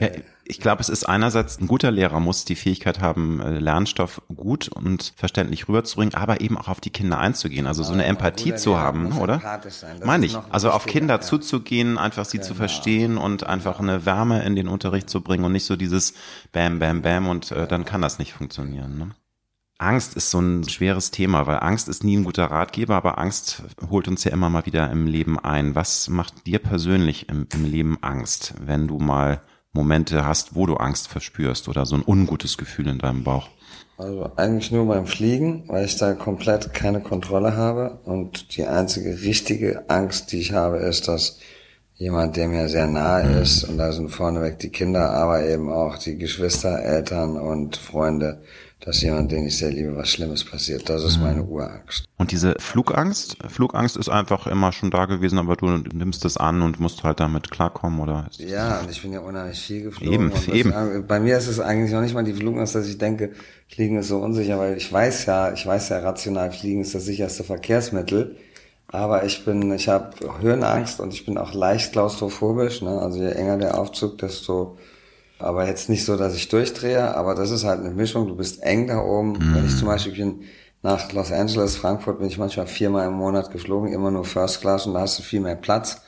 Speaker 1: Ja, ich glaube, es ist einerseits ein guter Lehrer muss die Fähigkeit haben, äh, Lernstoff gut und verständlich rüberzubringen, aber eben auch auf die Kinder einzugehen, also so eine Empathie zu haben, oder? Meine ich. Also auf Kinder ja. zuzugehen, einfach sie genau. zu verstehen und einfach eine Wärme in den Unterricht zu bringen und nicht so dieses Bam, Bam, Bam und äh, dann kann das nicht funktionieren. Ne? Angst ist so ein schweres Thema, weil Angst ist nie ein guter Ratgeber, aber Angst holt uns ja immer mal wieder im Leben ein. Was macht dir persönlich im, im Leben Angst, wenn du mal Momente hast, wo du Angst verspürst oder so ein ungutes Gefühl in deinem Bauch?
Speaker 3: Also eigentlich nur beim Fliegen, weil ich da komplett keine Kontrolle habe und die einzige richtige Angst, die ich habe, ist, dass jemand, der mir sehr nahe mhm. ist, und da sind vorneweg die Kinder, aber eben auch die Geschwister, Eltern und Freunde, dass jemand, den ich sehr liebe, was Schlimmes passiert. Das ist mhm. meine Urangst.
Speaker 1: Und diese Flugangst, Flugangst ist einfach immer schon da gewesen, aber du nimmst es an und musst halt damit klarkommen, oder?
Speaker 3: Ja, und ich bin ja unheimlich viel geflogen. Eben, eben. Das, bei mir ist es eigentlich noch nicht mal die Flugangst, dass ich denke, Fliegen ist so unsicher, weil ich weiß ja, ich weiß ja rational, Fliegen ist das sicherste Verkehrsmittel. Aber ich bin, ich habe Höhenangst und ich bin auch leicht klaustrophobisch. Ne? Also je enger der Aufzug, desto aber jetzt nicht so, dass ich durchdrehe, aber das ist halt eine Mischung. Du bist eng da oben. Mhm. Wenn ich zum Beispiel bin nach Los Angeles, Frankfurt, bin ich manchmal viermal im Monat geflogen, immer nur First Class und da hast du viel mehr Platz.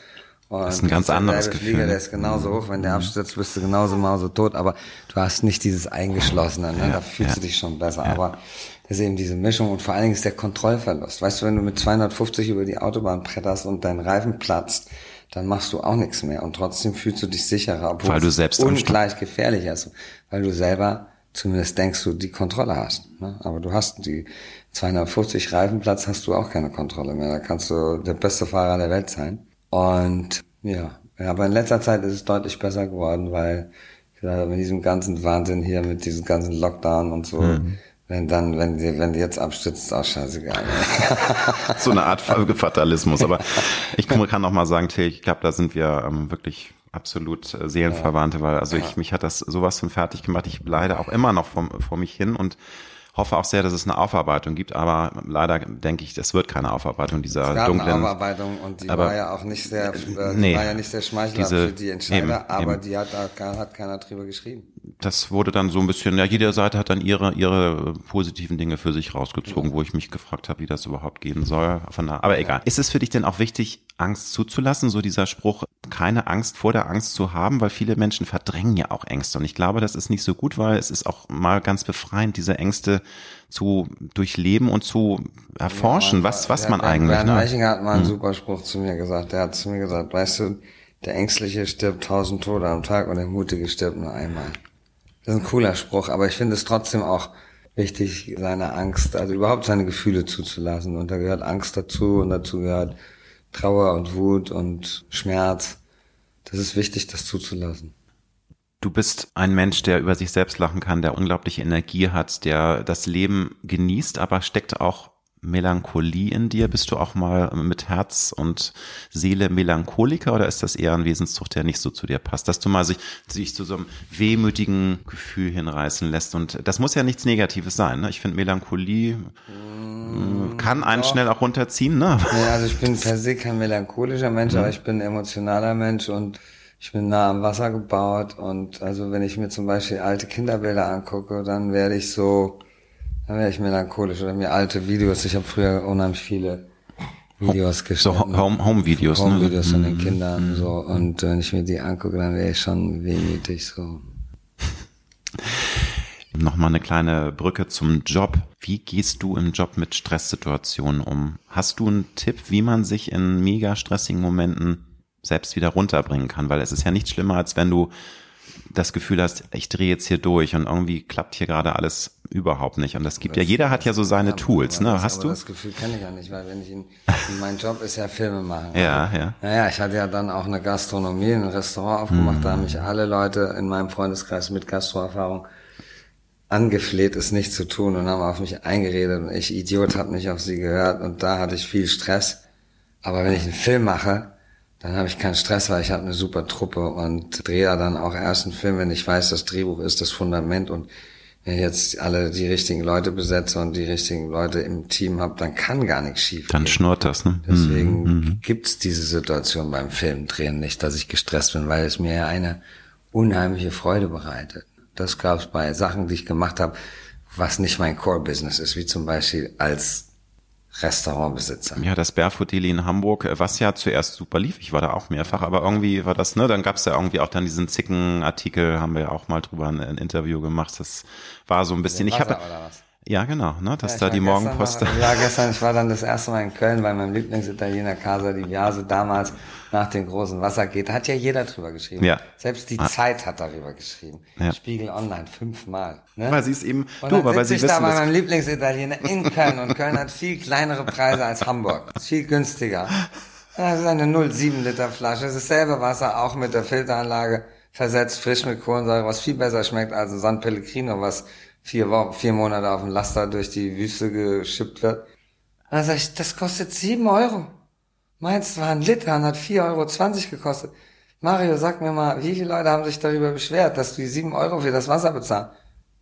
Speaker 1: Und das ist ein ganz anderes Gefühl. Flieger,
Speaker 3: der ist genauso hoch, wenn der mhm. abstürzt, bist du genauso mauso tot, aber du hast nicht dieses Eingeschlossene, ne? Ja, da fühlst ja. du dich schon besser. Ja. Aber das ist eben diese Mischung und vor allen Dingen ist der Kontrollverlust. Weißt du, wenn du mit 250 über die Autobahn bretterst und dein Reifen platzt, dann machst du auch nichts mehr und trotzdem fühlst du dich sicherer,
Speaker 1: obwohl weil du selbst
Speaker 3: ungleich gefährlich ist, weil du selber zumindest denkst du die Kontrolle hast. Ne? Aber du hast die 250 Reifenplatz hast du auch keine Kontrolle mehr. Da kannst du der beste Fahrer der Welt sein. Und ja, aber in letzter Zeit ist es deutlich besser geworden, weil mit diesem ganzen Wahnsinn hier, mit diesem ganzen Lockdown und so, mhm. Wenn dann, wenn die, wenn die jetzt abstürzt, ist auch scheißegal.
Speaker 1: so eine Art Fatalismus. Aber ich kann noch mal sagen, Till, ich glaube, da sind wir ähm, wirklich absolut äh, Seelenverwandte, weil also ich, mich hat das sowas von fertig gemacht. Ich leide auch immer noch vor, vor mich hin und hoffe auch sehr, dass es eine Aufarbeitung gibt, aber leider denke ich, es wird keine Aufarbeitung dieser es gab dunklen.
Speaker 3: Eine Aufarbeitung und die aber, war ja auch nicht sehr, äh, nee, war ja nicht sehr schmeichelhaft diese, für die Entscheider, eben, aber eben. die hat da hat keiner drüber geschrieben.
Speaker 1: Das wurde dann so ein bisschen, ja, jede Seite hat dann ihre ihre positiven Dinge für sich rausgezogen, ja. wo ich mich gefragt habe, wie das überhaupt gehen soll. Von da, aber egal. Ist es für dich denn auch wichtig, Angst zuzulassen? So dieser Spruch, keine Angst vor der Angst zu haben, weil viele Menschen verdrängen ja auch Ängste. Und ich glaube, das ist nicht so gut, weil es ist auch mal ganz befreiend, diese Ängste zu durchleben und zu erforschen, ja, was, was man eigentlich. Bernd
Speaker 3: ne? Eichinger hat mal einen hm. super Spruch zu mir gesagt. Der hat zu mir gesagt, weißt du, der Ängstliche stirbt tausend Tode am Tag und der Mutige stirbt nur einmal. Das ist ein cooler Spruch, aber ich finde es trotzdem auch wichtig, seine Angst, also überhaupt seine Gefühle zuzulassen. Und da gehört Angst dazu und dazu gehört Trauer und Wut und Schmerz. Das ist wichtig, das zuzulassen.
Speaker 1: Du bist ein Mensch, der über sich selbst lachen kann, der unglaubliche Energie hat, der das Leben genießt, aber steckt auch Melancholie in dir? Bist du auch mal mit Herz und Seele Melancholiker oder ist das eher ein Wesenszug, der nicht so zu dir passt? Dass du mal sich, sich zu so einem wehmütigen Gefühl hinreißen lässt und das muss ja nichts Negatives sein. Ne? Ich finde Melancholie mm, kann einen doch. schnell auch runterziehen. Ne?
Speaker 3: Ja, also ich bin per se kein melancholischer Mensch, mhm. aber ich bin ein emotionaler Mensch und ich bin nah am Wasser gebaut und also wenn ich mir zum Beispiel alte Kinderbilder angucke, dann werde ich so dann wäre ich melancholisch oder mir alte Videos. Ich habe früher unheimlich viele Videos geschnitten.
Speaker 1: So Home-Videos,
Speaker 3: Home ne? Home-Videos von den mhm. Kindern, mhm. so. Und wenn ich mir die angucke, dann wäre ich schon wehmütig, so.
Speaker 1: Nochmal eine kleine Brücke zum Job. Wie gehst du im Job mit Stresssituationen um? Hast du einen Tipp, wie man sich in mega stressigen Momenten selbst wieder runterbringen kann? Weil es ist ja nichts schlimmer, als wenn du das Gefühl hast, ich drehe jetzt hier durch und irgendwie klappt hier gerade alles überhaupt nicht. Und das gibt das, ja, jeder hat ja so seine Tools, ne? Hast du?
Speaker 3: Das Gefühl kenne ich ja nicht, weil wenn ich in, mein Job ist ja Filme machen.
Speaker 1: ja, ja.
Speaker 3: Naja, ich hatte ja dann auch eine Gastronomie, ein Restaurant aufgemacht, mhm. da haben mich alle Leute in meinem Freundeskreis mit Gastroerfahrung angefleht, es nicht zu tun und haben auf mich eingeredet und ich Idiot habe nicht auf sie gehört und da hatte ich viel Stress. Aber wenn ich einen Film mache, dann habe ich keinen Stress, weil ich habe eine super Truppe und drehe dann auch erst einen Film, wenn ich weiß, das Drehbuch ist das Fundament und jetzt alle die richtigen Leute besetze und die richtigen Leute im Team habe, dann kann gar nichts schief
Speaker 1: Dann schnurrt das, ne?
Speaker 3: Deswegen mhm. mhm. gibt's diese Situation beim Filmdrehen nicht, dass ich gestresst bin, weil es mir ja eine unheimliche Freude bereitet. Das gab's bei Sachen, die ich gemacht habe, was nicht mein Core-Business ist, wie zum Beispiel als Restaurantbesitzer.
Speaker 1: Ja, das Barefoot Deli in Hamburg, was ja zuerst super lief. Ich war da auch mehrfach, aber irgendwie war das, ne, dann gab's ja irgendwie auch dann diesen Zicken-Artikel, haben wir ja auch mal drüber ein, ein Interview gemacht. Das war so ein bisschen, ich habe, ja, genau, ne, dass ja, da die Morgenpost.
Speaker 3: Ja, gestern, ich war dann das erste Mal in Köln bei meinem Lieblingsitaliener Casa di Viase damals nach dem großen Wasser geht. Hat ja jeder drüber geschrieben. Ja. Selbst die ah. Zeit hat darüber geschrieben. Ja. Spiegel Online fünfmal.
Speaker 1: Ne? Weil sie es eben,
Speaker 3: und du, aber sie ich wissen, da bei meinem Lieblingsitaliener in Köln und Köln hat viel kleinere Preise als Hamburg. Ist viel günstiger. Das ist eine 0,7 Liter Flasche. Es ist selber Wasser, auch mit der Filteranlage versetzt, frisch mit Kohlensäure, was viel besser schmeckt als San Pellegrino, was vier Wochen, vier Monate auf dem Laster durch die Wüste geschippt wird. Dann sag ich, das kostet sieben Euro. Meins war ein Liter und hat vier Euro zwanzig gekostet. Mario, sag mir mal, wie viele Leute haben sich darüber beschwert, dass du die sieben Euro für das Wasser bezahlst?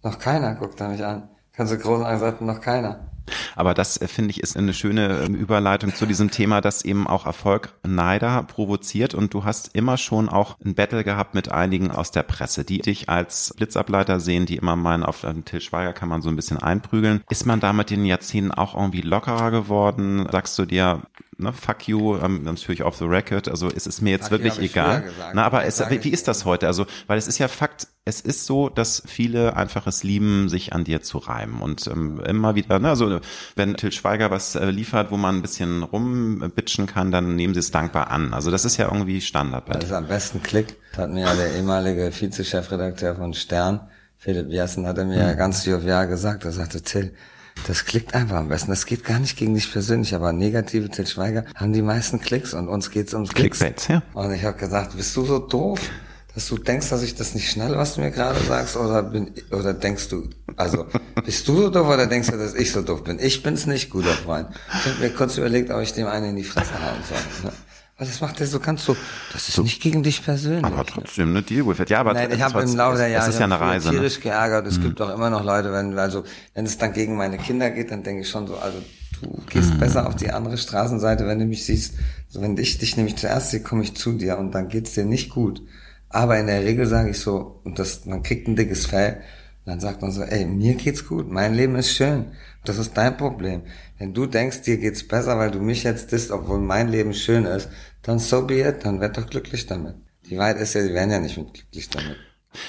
Speaker 3: Noch keiner, guckt er mich an. Kannst du groß sagen, noch keiner.
Speaker 1: Aber das äh, finde ich ist eine schöne ähm, Überleitung zu diesem Thema, dass eben auch Erfolg Neider provoziert und du hast immer schon auch ein Battle gehabt mit einigen aus der Presse, die dich als Blitzableiter sehen, die immer meinen, auf den Till Schweiger kann man so ein bisschen einprügeln. Ist man da mit den Jahrzehnten auch irgendwie lockerer geworden? Sagst du dir, ne, fuck you, ähm, natürlich off the record, also ist es mir jetzt fuck wirklich egal. Na, aber es, wie, ist das heute? Also, weil es ist ja Fakt, es ist so, dass viele einfach es lieben, sich an dir zu reimen und ähm, immer wieder, ne, also wenn Til Schweiger was äh, liefert, wo man ein bisschen rumbitschen kann, dann nehmen sie es dankbar an. Also das ist ja irgendwie Standard.
Speaker 3: Bei das ist am besten Klick. Das hat mir ja der ehemalige Vizechefredakteur von Stern, Philipp Jessen, hat er mir ja hm. ganz jovial gesagt. Er sagte, Till, das klickt einfach am besten. Das geht gar nicht gegen dich persönlich, aber negative Til Schweiger haben die meisten Klicks und uns geht's ums Klicks. Clickbaits, ja. Und ich habe gesagt, bist du so doof? dass du denkst, dass ich das nicht schnell, was du mir gerade sagst, oder bin, oder denkst du, also, bist du so doof oder denkst du, dass ich so doof bin? Ich bin's nicht, guter Freund. Ich habe mir kurz überlegt, ob ich dem einen in die Fresse hauen soll. Ne? Aber das macht er so ganz so, das ist so, nicht gegen dich persönlich.
Speaker 1: Aber trotzdem, ne, Deal with it. Ja, aber
Speaker 3: Nein, ich habe im Laufe der Jahre
Speaker 1: das ist ja eine Reise,
Speaker 3: ne? tierisch ne? geärgert. Es mhm. gibt auch immer noch Leute, wenn, also, wenn es dann gegen meine Kinder geht, dann denke ich schon so, also, du gehst mhm. besser auf die andere Straßenseite, wenn du mich siehst. Also, wenn ich dich nämlich zuerst sehe, komme ich zu dir und dann geht's dir nicht gut. Aber in der Regel sage ich so, und das, man kriegt ein dickes Fell, dann sagt man so, ey, mir geht's gut, mein Leben ist schön. Das ist dein Problem. Wenn du denkst, dir geht's besser, weil du mich jetzt disst, obwohl mein Leben schön ist, dann so be it, dann werd doch glücklich damit. Die Wahrheit ist ja, die werden ja nicht mit glücklich damit.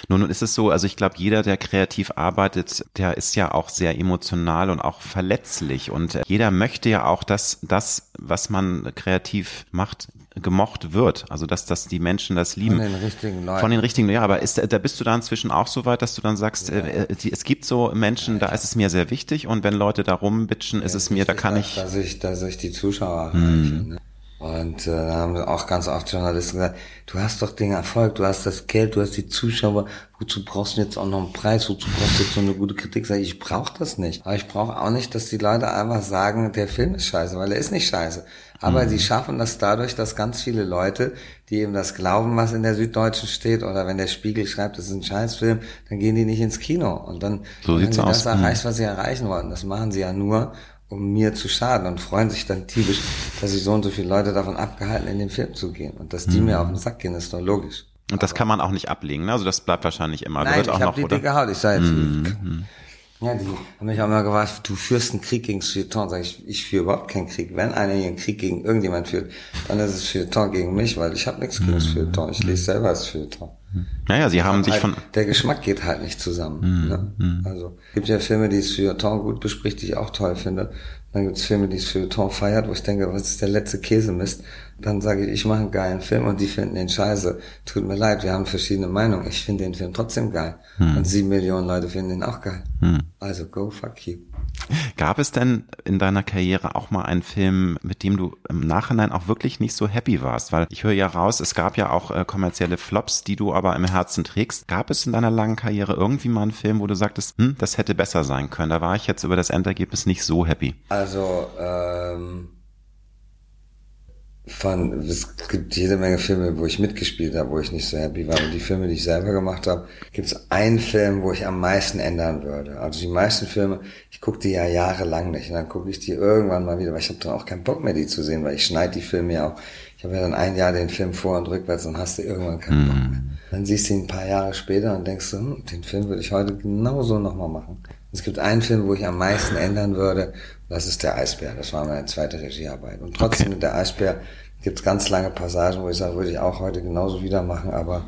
Speaker 1: Nun, nun ist es so, also ich glaube, jeder, der kreativ arbeitet, der ist ja auch sehr emotional und auch verletzlich und jeder möchte ja auch, dass das, was man kreativ macht, gemocht wird. Also dass, dass die Menschen das lieben.
Speaker 3: Von den richtigen Leuten.
Speaker 1: Von den richtigen, ja, aber ist, da bist du da inzwischen auch so weit, dass du dann sagst, ja. äh, die, es gibt so Menschen, ja, da ist es mir sehr wichtig und wenn Leute da rumbitschen, ist es mir, da kann ich.
Speaker 3: Dass ich, dass ich die Zuschauer hm. erreiche. Ne? Und äh, da haben auch ganz oft Journalisten gesagt, du hast doch den Erfolg, du hast das Geld, du hast die Zuschauer, wozu brauchst du jetzt auch noch einen Preis, wozu brauchst du jetzt so eine gute Kritik? Sag ich, ich brauche das nicht. Aber ich brauche auch nicht, dass die Leute einfach sagen, der Film ist scheiße, weil er ist nicht scheiße. Aber mhm. sie schaffen das dadurch, dass ganz viele Leute, die eben das glauben, was in der Süddeutschen steht, oder wenn der Spiegel schreibt, das ist ein Scheißfilm, dann gehen die nicht ins Kino. Und dann
Speaker 1: so haben sie
Speaker 3: das erreicht, was sie erreichen wollten. Das machen sie ja nur, um mir zu schaden und freuen sich dann tierisch, dass sich so und so viele Leute davon abgehalten, in den Film zu gehen. Und dass die mhm. mir auf den Sack gehen, ist doch logisch.
Speaker 1: Und das Aber kann man auch nicht ablegen, ne? Also das bleibt wahrscheinlich immer.
Speaker 3: Nein,
Speaker 1: ich
Speaker 3: habe die oder? dicke Haut. Ich sage jetzt, mhm. Ja, die haben mich auch immer gefragt, du führst einen Krieg gegen Feuilleton. Sag ich, ich führe überhaupt keinen Krieg. Wenn einer hier einen Krieg gegen irgendjemand führt, dann ist es Feuilleton gegen mich, weil ich habe nichts gegen mhm. Feuilleton. Ich lese selber das Feuilleton.
Speaker 1: Naja, sie haben sich
Speaker 3: halt,
Speaker 1: von...
Speaker 3: Der Geschmack geht halt nicht zusammen. Mhm. Ne? Mhm. Also gibt ja Filme, die Feuilleton gut bespricht, die ich auch toll finde. Dann gibt's Filme, die Feuilleton feiert, wo ich denke, was ist der letzte Käsemist? Dann sage ich, ich mache einen geilen Film und die finden den scheiße. Tut mir leid, wir haben verschiedene Meinungen. Ich finde den Film trotzdem geil. Hm. Und sieben Millionen Leute finden ihn auch geil. Hm. Also go fuck you.
Speaker 1: Gab es denn in deiner Karriere auch mal einen Film, mit dem du im Nachhinein auch wirklich nicht so happy warst? Weil ich höre ja raus, es gab ja auch äh, kommerzielle Flops, die du aber im Herzen trägst. Gab es in deiner langen Karriere irgendwie mal einen Film, wo du sagtest, hm, das hätte besser sein können? Da war ich jetzt über das Endergebnis nicht so happy.
Speaker 3: Also, ähm von, es gibt jede Menge Filme, wo ich mitgespielt habe, wo ich nicht so happy war. Und die Filme, die ich selber gemacht habe, gibt es einen Film, wo ich am meisten ändern würde. Also die meisten Filme, ich gucke die ja jahrelang nicht. Und dann gucke ich die irgendwann mal wieder, weil ich habe dann auch keinen Bock mehr, die zu sehen, weil ich schneide die Filme ja auch. Ich habe ja dann ein Jahr den Film vor und rückwärts und hast du irgendwann keinen Bock mehr. Mhm. Dann siehst du ihn ein paar Jahre später und denkst du, hm, den Film würde ich heute genauso nochmal machen. Es gibt einen Film, wo ich am meisten ändern würde, das ist der Eisbär. Das war meine zweite Regiearbeit. Und trotzdem okay. mit der Eisbär gibt es ganz lange Passagen, wo ich sage, würde ich auch heute genauso wieder machen, aber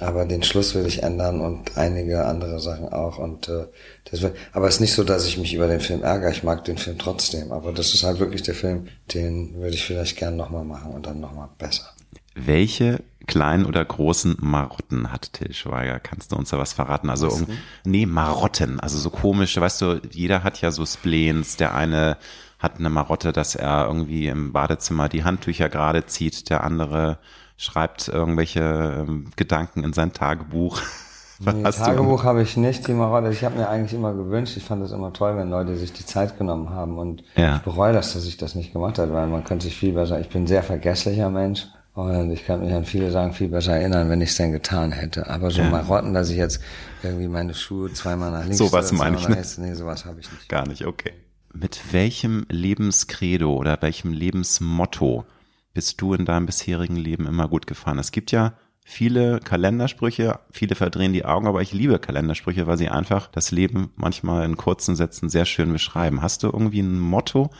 Speaker 3: aber den Schluss will ich ändern und einige andere Sachen auch. Und äh, das wird, aber es ist nicht so, dass ich mich über den Film ärgere. Ich mag den Film trotzdem. Aber das ist halt wirklich der Film, den würde ich vielleicht gern nochmal machen und dann nochmal besser.
Speaker 1: Welche kleinen oder großen Marotten hat Till Schweiger? Kannst du uns da was verraten? Also, was nee, Marotten, also so komische, weißt du, jeder hat ja so Spleens, der eine hat eine Marotte, dass er irgendwie im Badezimmer die Handtücher gerade zieht, der andere schreibt irgendwelche ähm, Gedanken in sein Tagebuch.
Speaker 3: Nee, Tagebuch habe ich nicht, die Marotte. Ich habe mir eigentlich immer gewünscht, ich fand es immer toll, wenn Leute sich die Zeit genommen haben und ja. ich bereue das, dass ich das nicht gemacht habe, weil man könnte sich viel besser, ich bin ein sehr vergesslicher Mensch und ich kann mich an viele Sachen viel besser erinnern, wenn ich es denn getan hätte. Aber so ja. Marotten, dass ich jetzt irgendwie meine Schuhe zweimal nach links
Speaker 1: sowas meine ich, ne?
Speaker 3: nee, sowas habe ich nicht.
Speaker 1: Gar nicht, okay. Mit welchem Lebenskredo oder welchem Lebensmotto bist du in deinem bisherigen Leben immer gut gefahren? Es gibt ja viele Kalendersprüche, viele verdrehen die Augen, aber ich liebe Kalendersprüche, weil sie einfach das Leben manchmal in kurzen Sätzen sehr schön beschreiben. Hast du irgendwie ein Motto,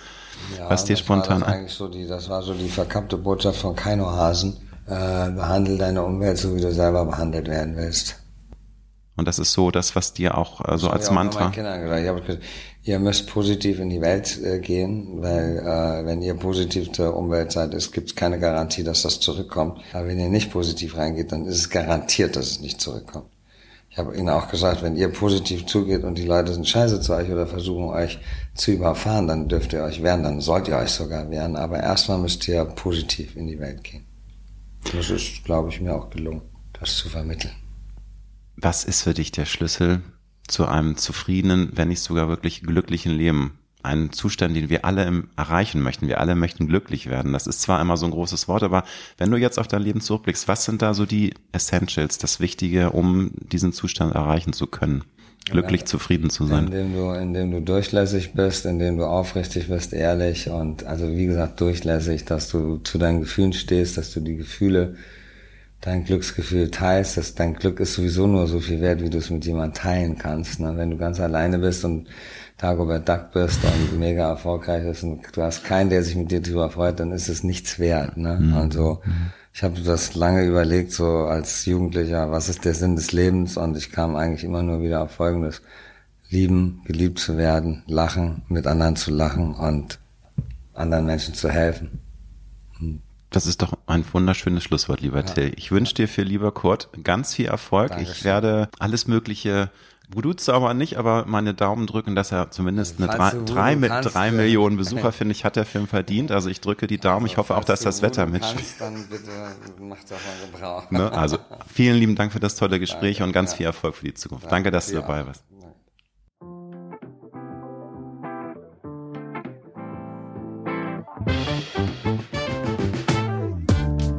Speaker 1: ja, was dir spontan
Speaker 3: war das eigentlich so die, Das war so die verkappte Botschaft von Keino Hasen. Äh, behandle deine Umwelt so, wie du selber behandelt werden willst.
Speaker 1: Und das ist so das, was dir auch äh, so als Mantra.
Speaker 3: Ich habe gesagt, ihr müsst positiv in die Welt äh, gehen, weil äh, wenn ihr positiv zur Umwelt seid, es gibt keine Garantie, dass das zurückkommt. Aber wenn ihr nicht positiv reingeht, dann ist es garantiert, dass es nicht zurückkommt. Ich habe ihnen auch gesagt, wenn ihr positiv zugeht und die Leute sind scheiße zu euch oder versuchen euch zu überfahren, dann dürft ihr euch wehren, dann sollt ihr euch sogar wehren. Aber erstmal müsst ihr positiv in die Welt gehen. Das ist, glaube ich, mir auch gelungen, das zu vermitteln.
Speaker 1: Was ist für dich der Schlüssel zu einem zufriedenen, wenn nicht sogar wirklich glücklichen Leben? Ein Zustand, den wir alle erreichen möchten. Wir alle möchten glücklich werden. Das ist zwar immer so ein großes Wort, aber wenn du jetzt auf dein Leben zurückblickst, was sind da so die Essentials, das Wichtige, um diesen Zustand erreichen zu können? Glücklich, ja, zufrieden zu sein.
Speaker 3: Indem du, indem du durchlässig bist, indem du aufrichtig bist, ehrlich und also wie gesagt durchlässig, dass du zu deinen Gefühlen stehst, dass du die Gefühle dein Glücksgefühl teilst, dass dein Glück ist sowieso nur so viel wert, wie du es mit jemandem teilen kannst. Ne? Wenn du ganz alleine bist und Dagobert Duck bist und mega erfolgreich bist und du hast keinen, der sich mit dir darüber freut, dann ist es nichts wert. Ne? Mhm. Also ich habe das lange überlegt, so als Jugendlicher, was ist der Sinn des Lebens? Und ich kam eigentlich immer nur wieder auf Folgendes. Lieben, geliebt zu werden, lachen, mit anderen zu lachen und anderen Menschen zu helfen.
Speaker 1: Das ist doch ein wunderschönes Schlusswort, lieber ja. Till. Ich wünsche dir für lieber Kurt ganz viel Erfolg. Dankeschön. Ich werde alles Mögliche Voodoo-Zauber nicht, aber meine Daumen drücken, dass er zumindest eine drei, drei, mit drei Millionen Besucher, finde ich, hat der Film verdient. Also ich drücke die Daumen. Ich hoffe auch, dass das Wetter mitspielt. Dann bitte mach davon Gebrauch. Ne? Also vielen lieben Dank für das tolle Gespräch Danke, und ganz ja. viel Erfolg für die Zukunft. Danke, dass du dabei warst.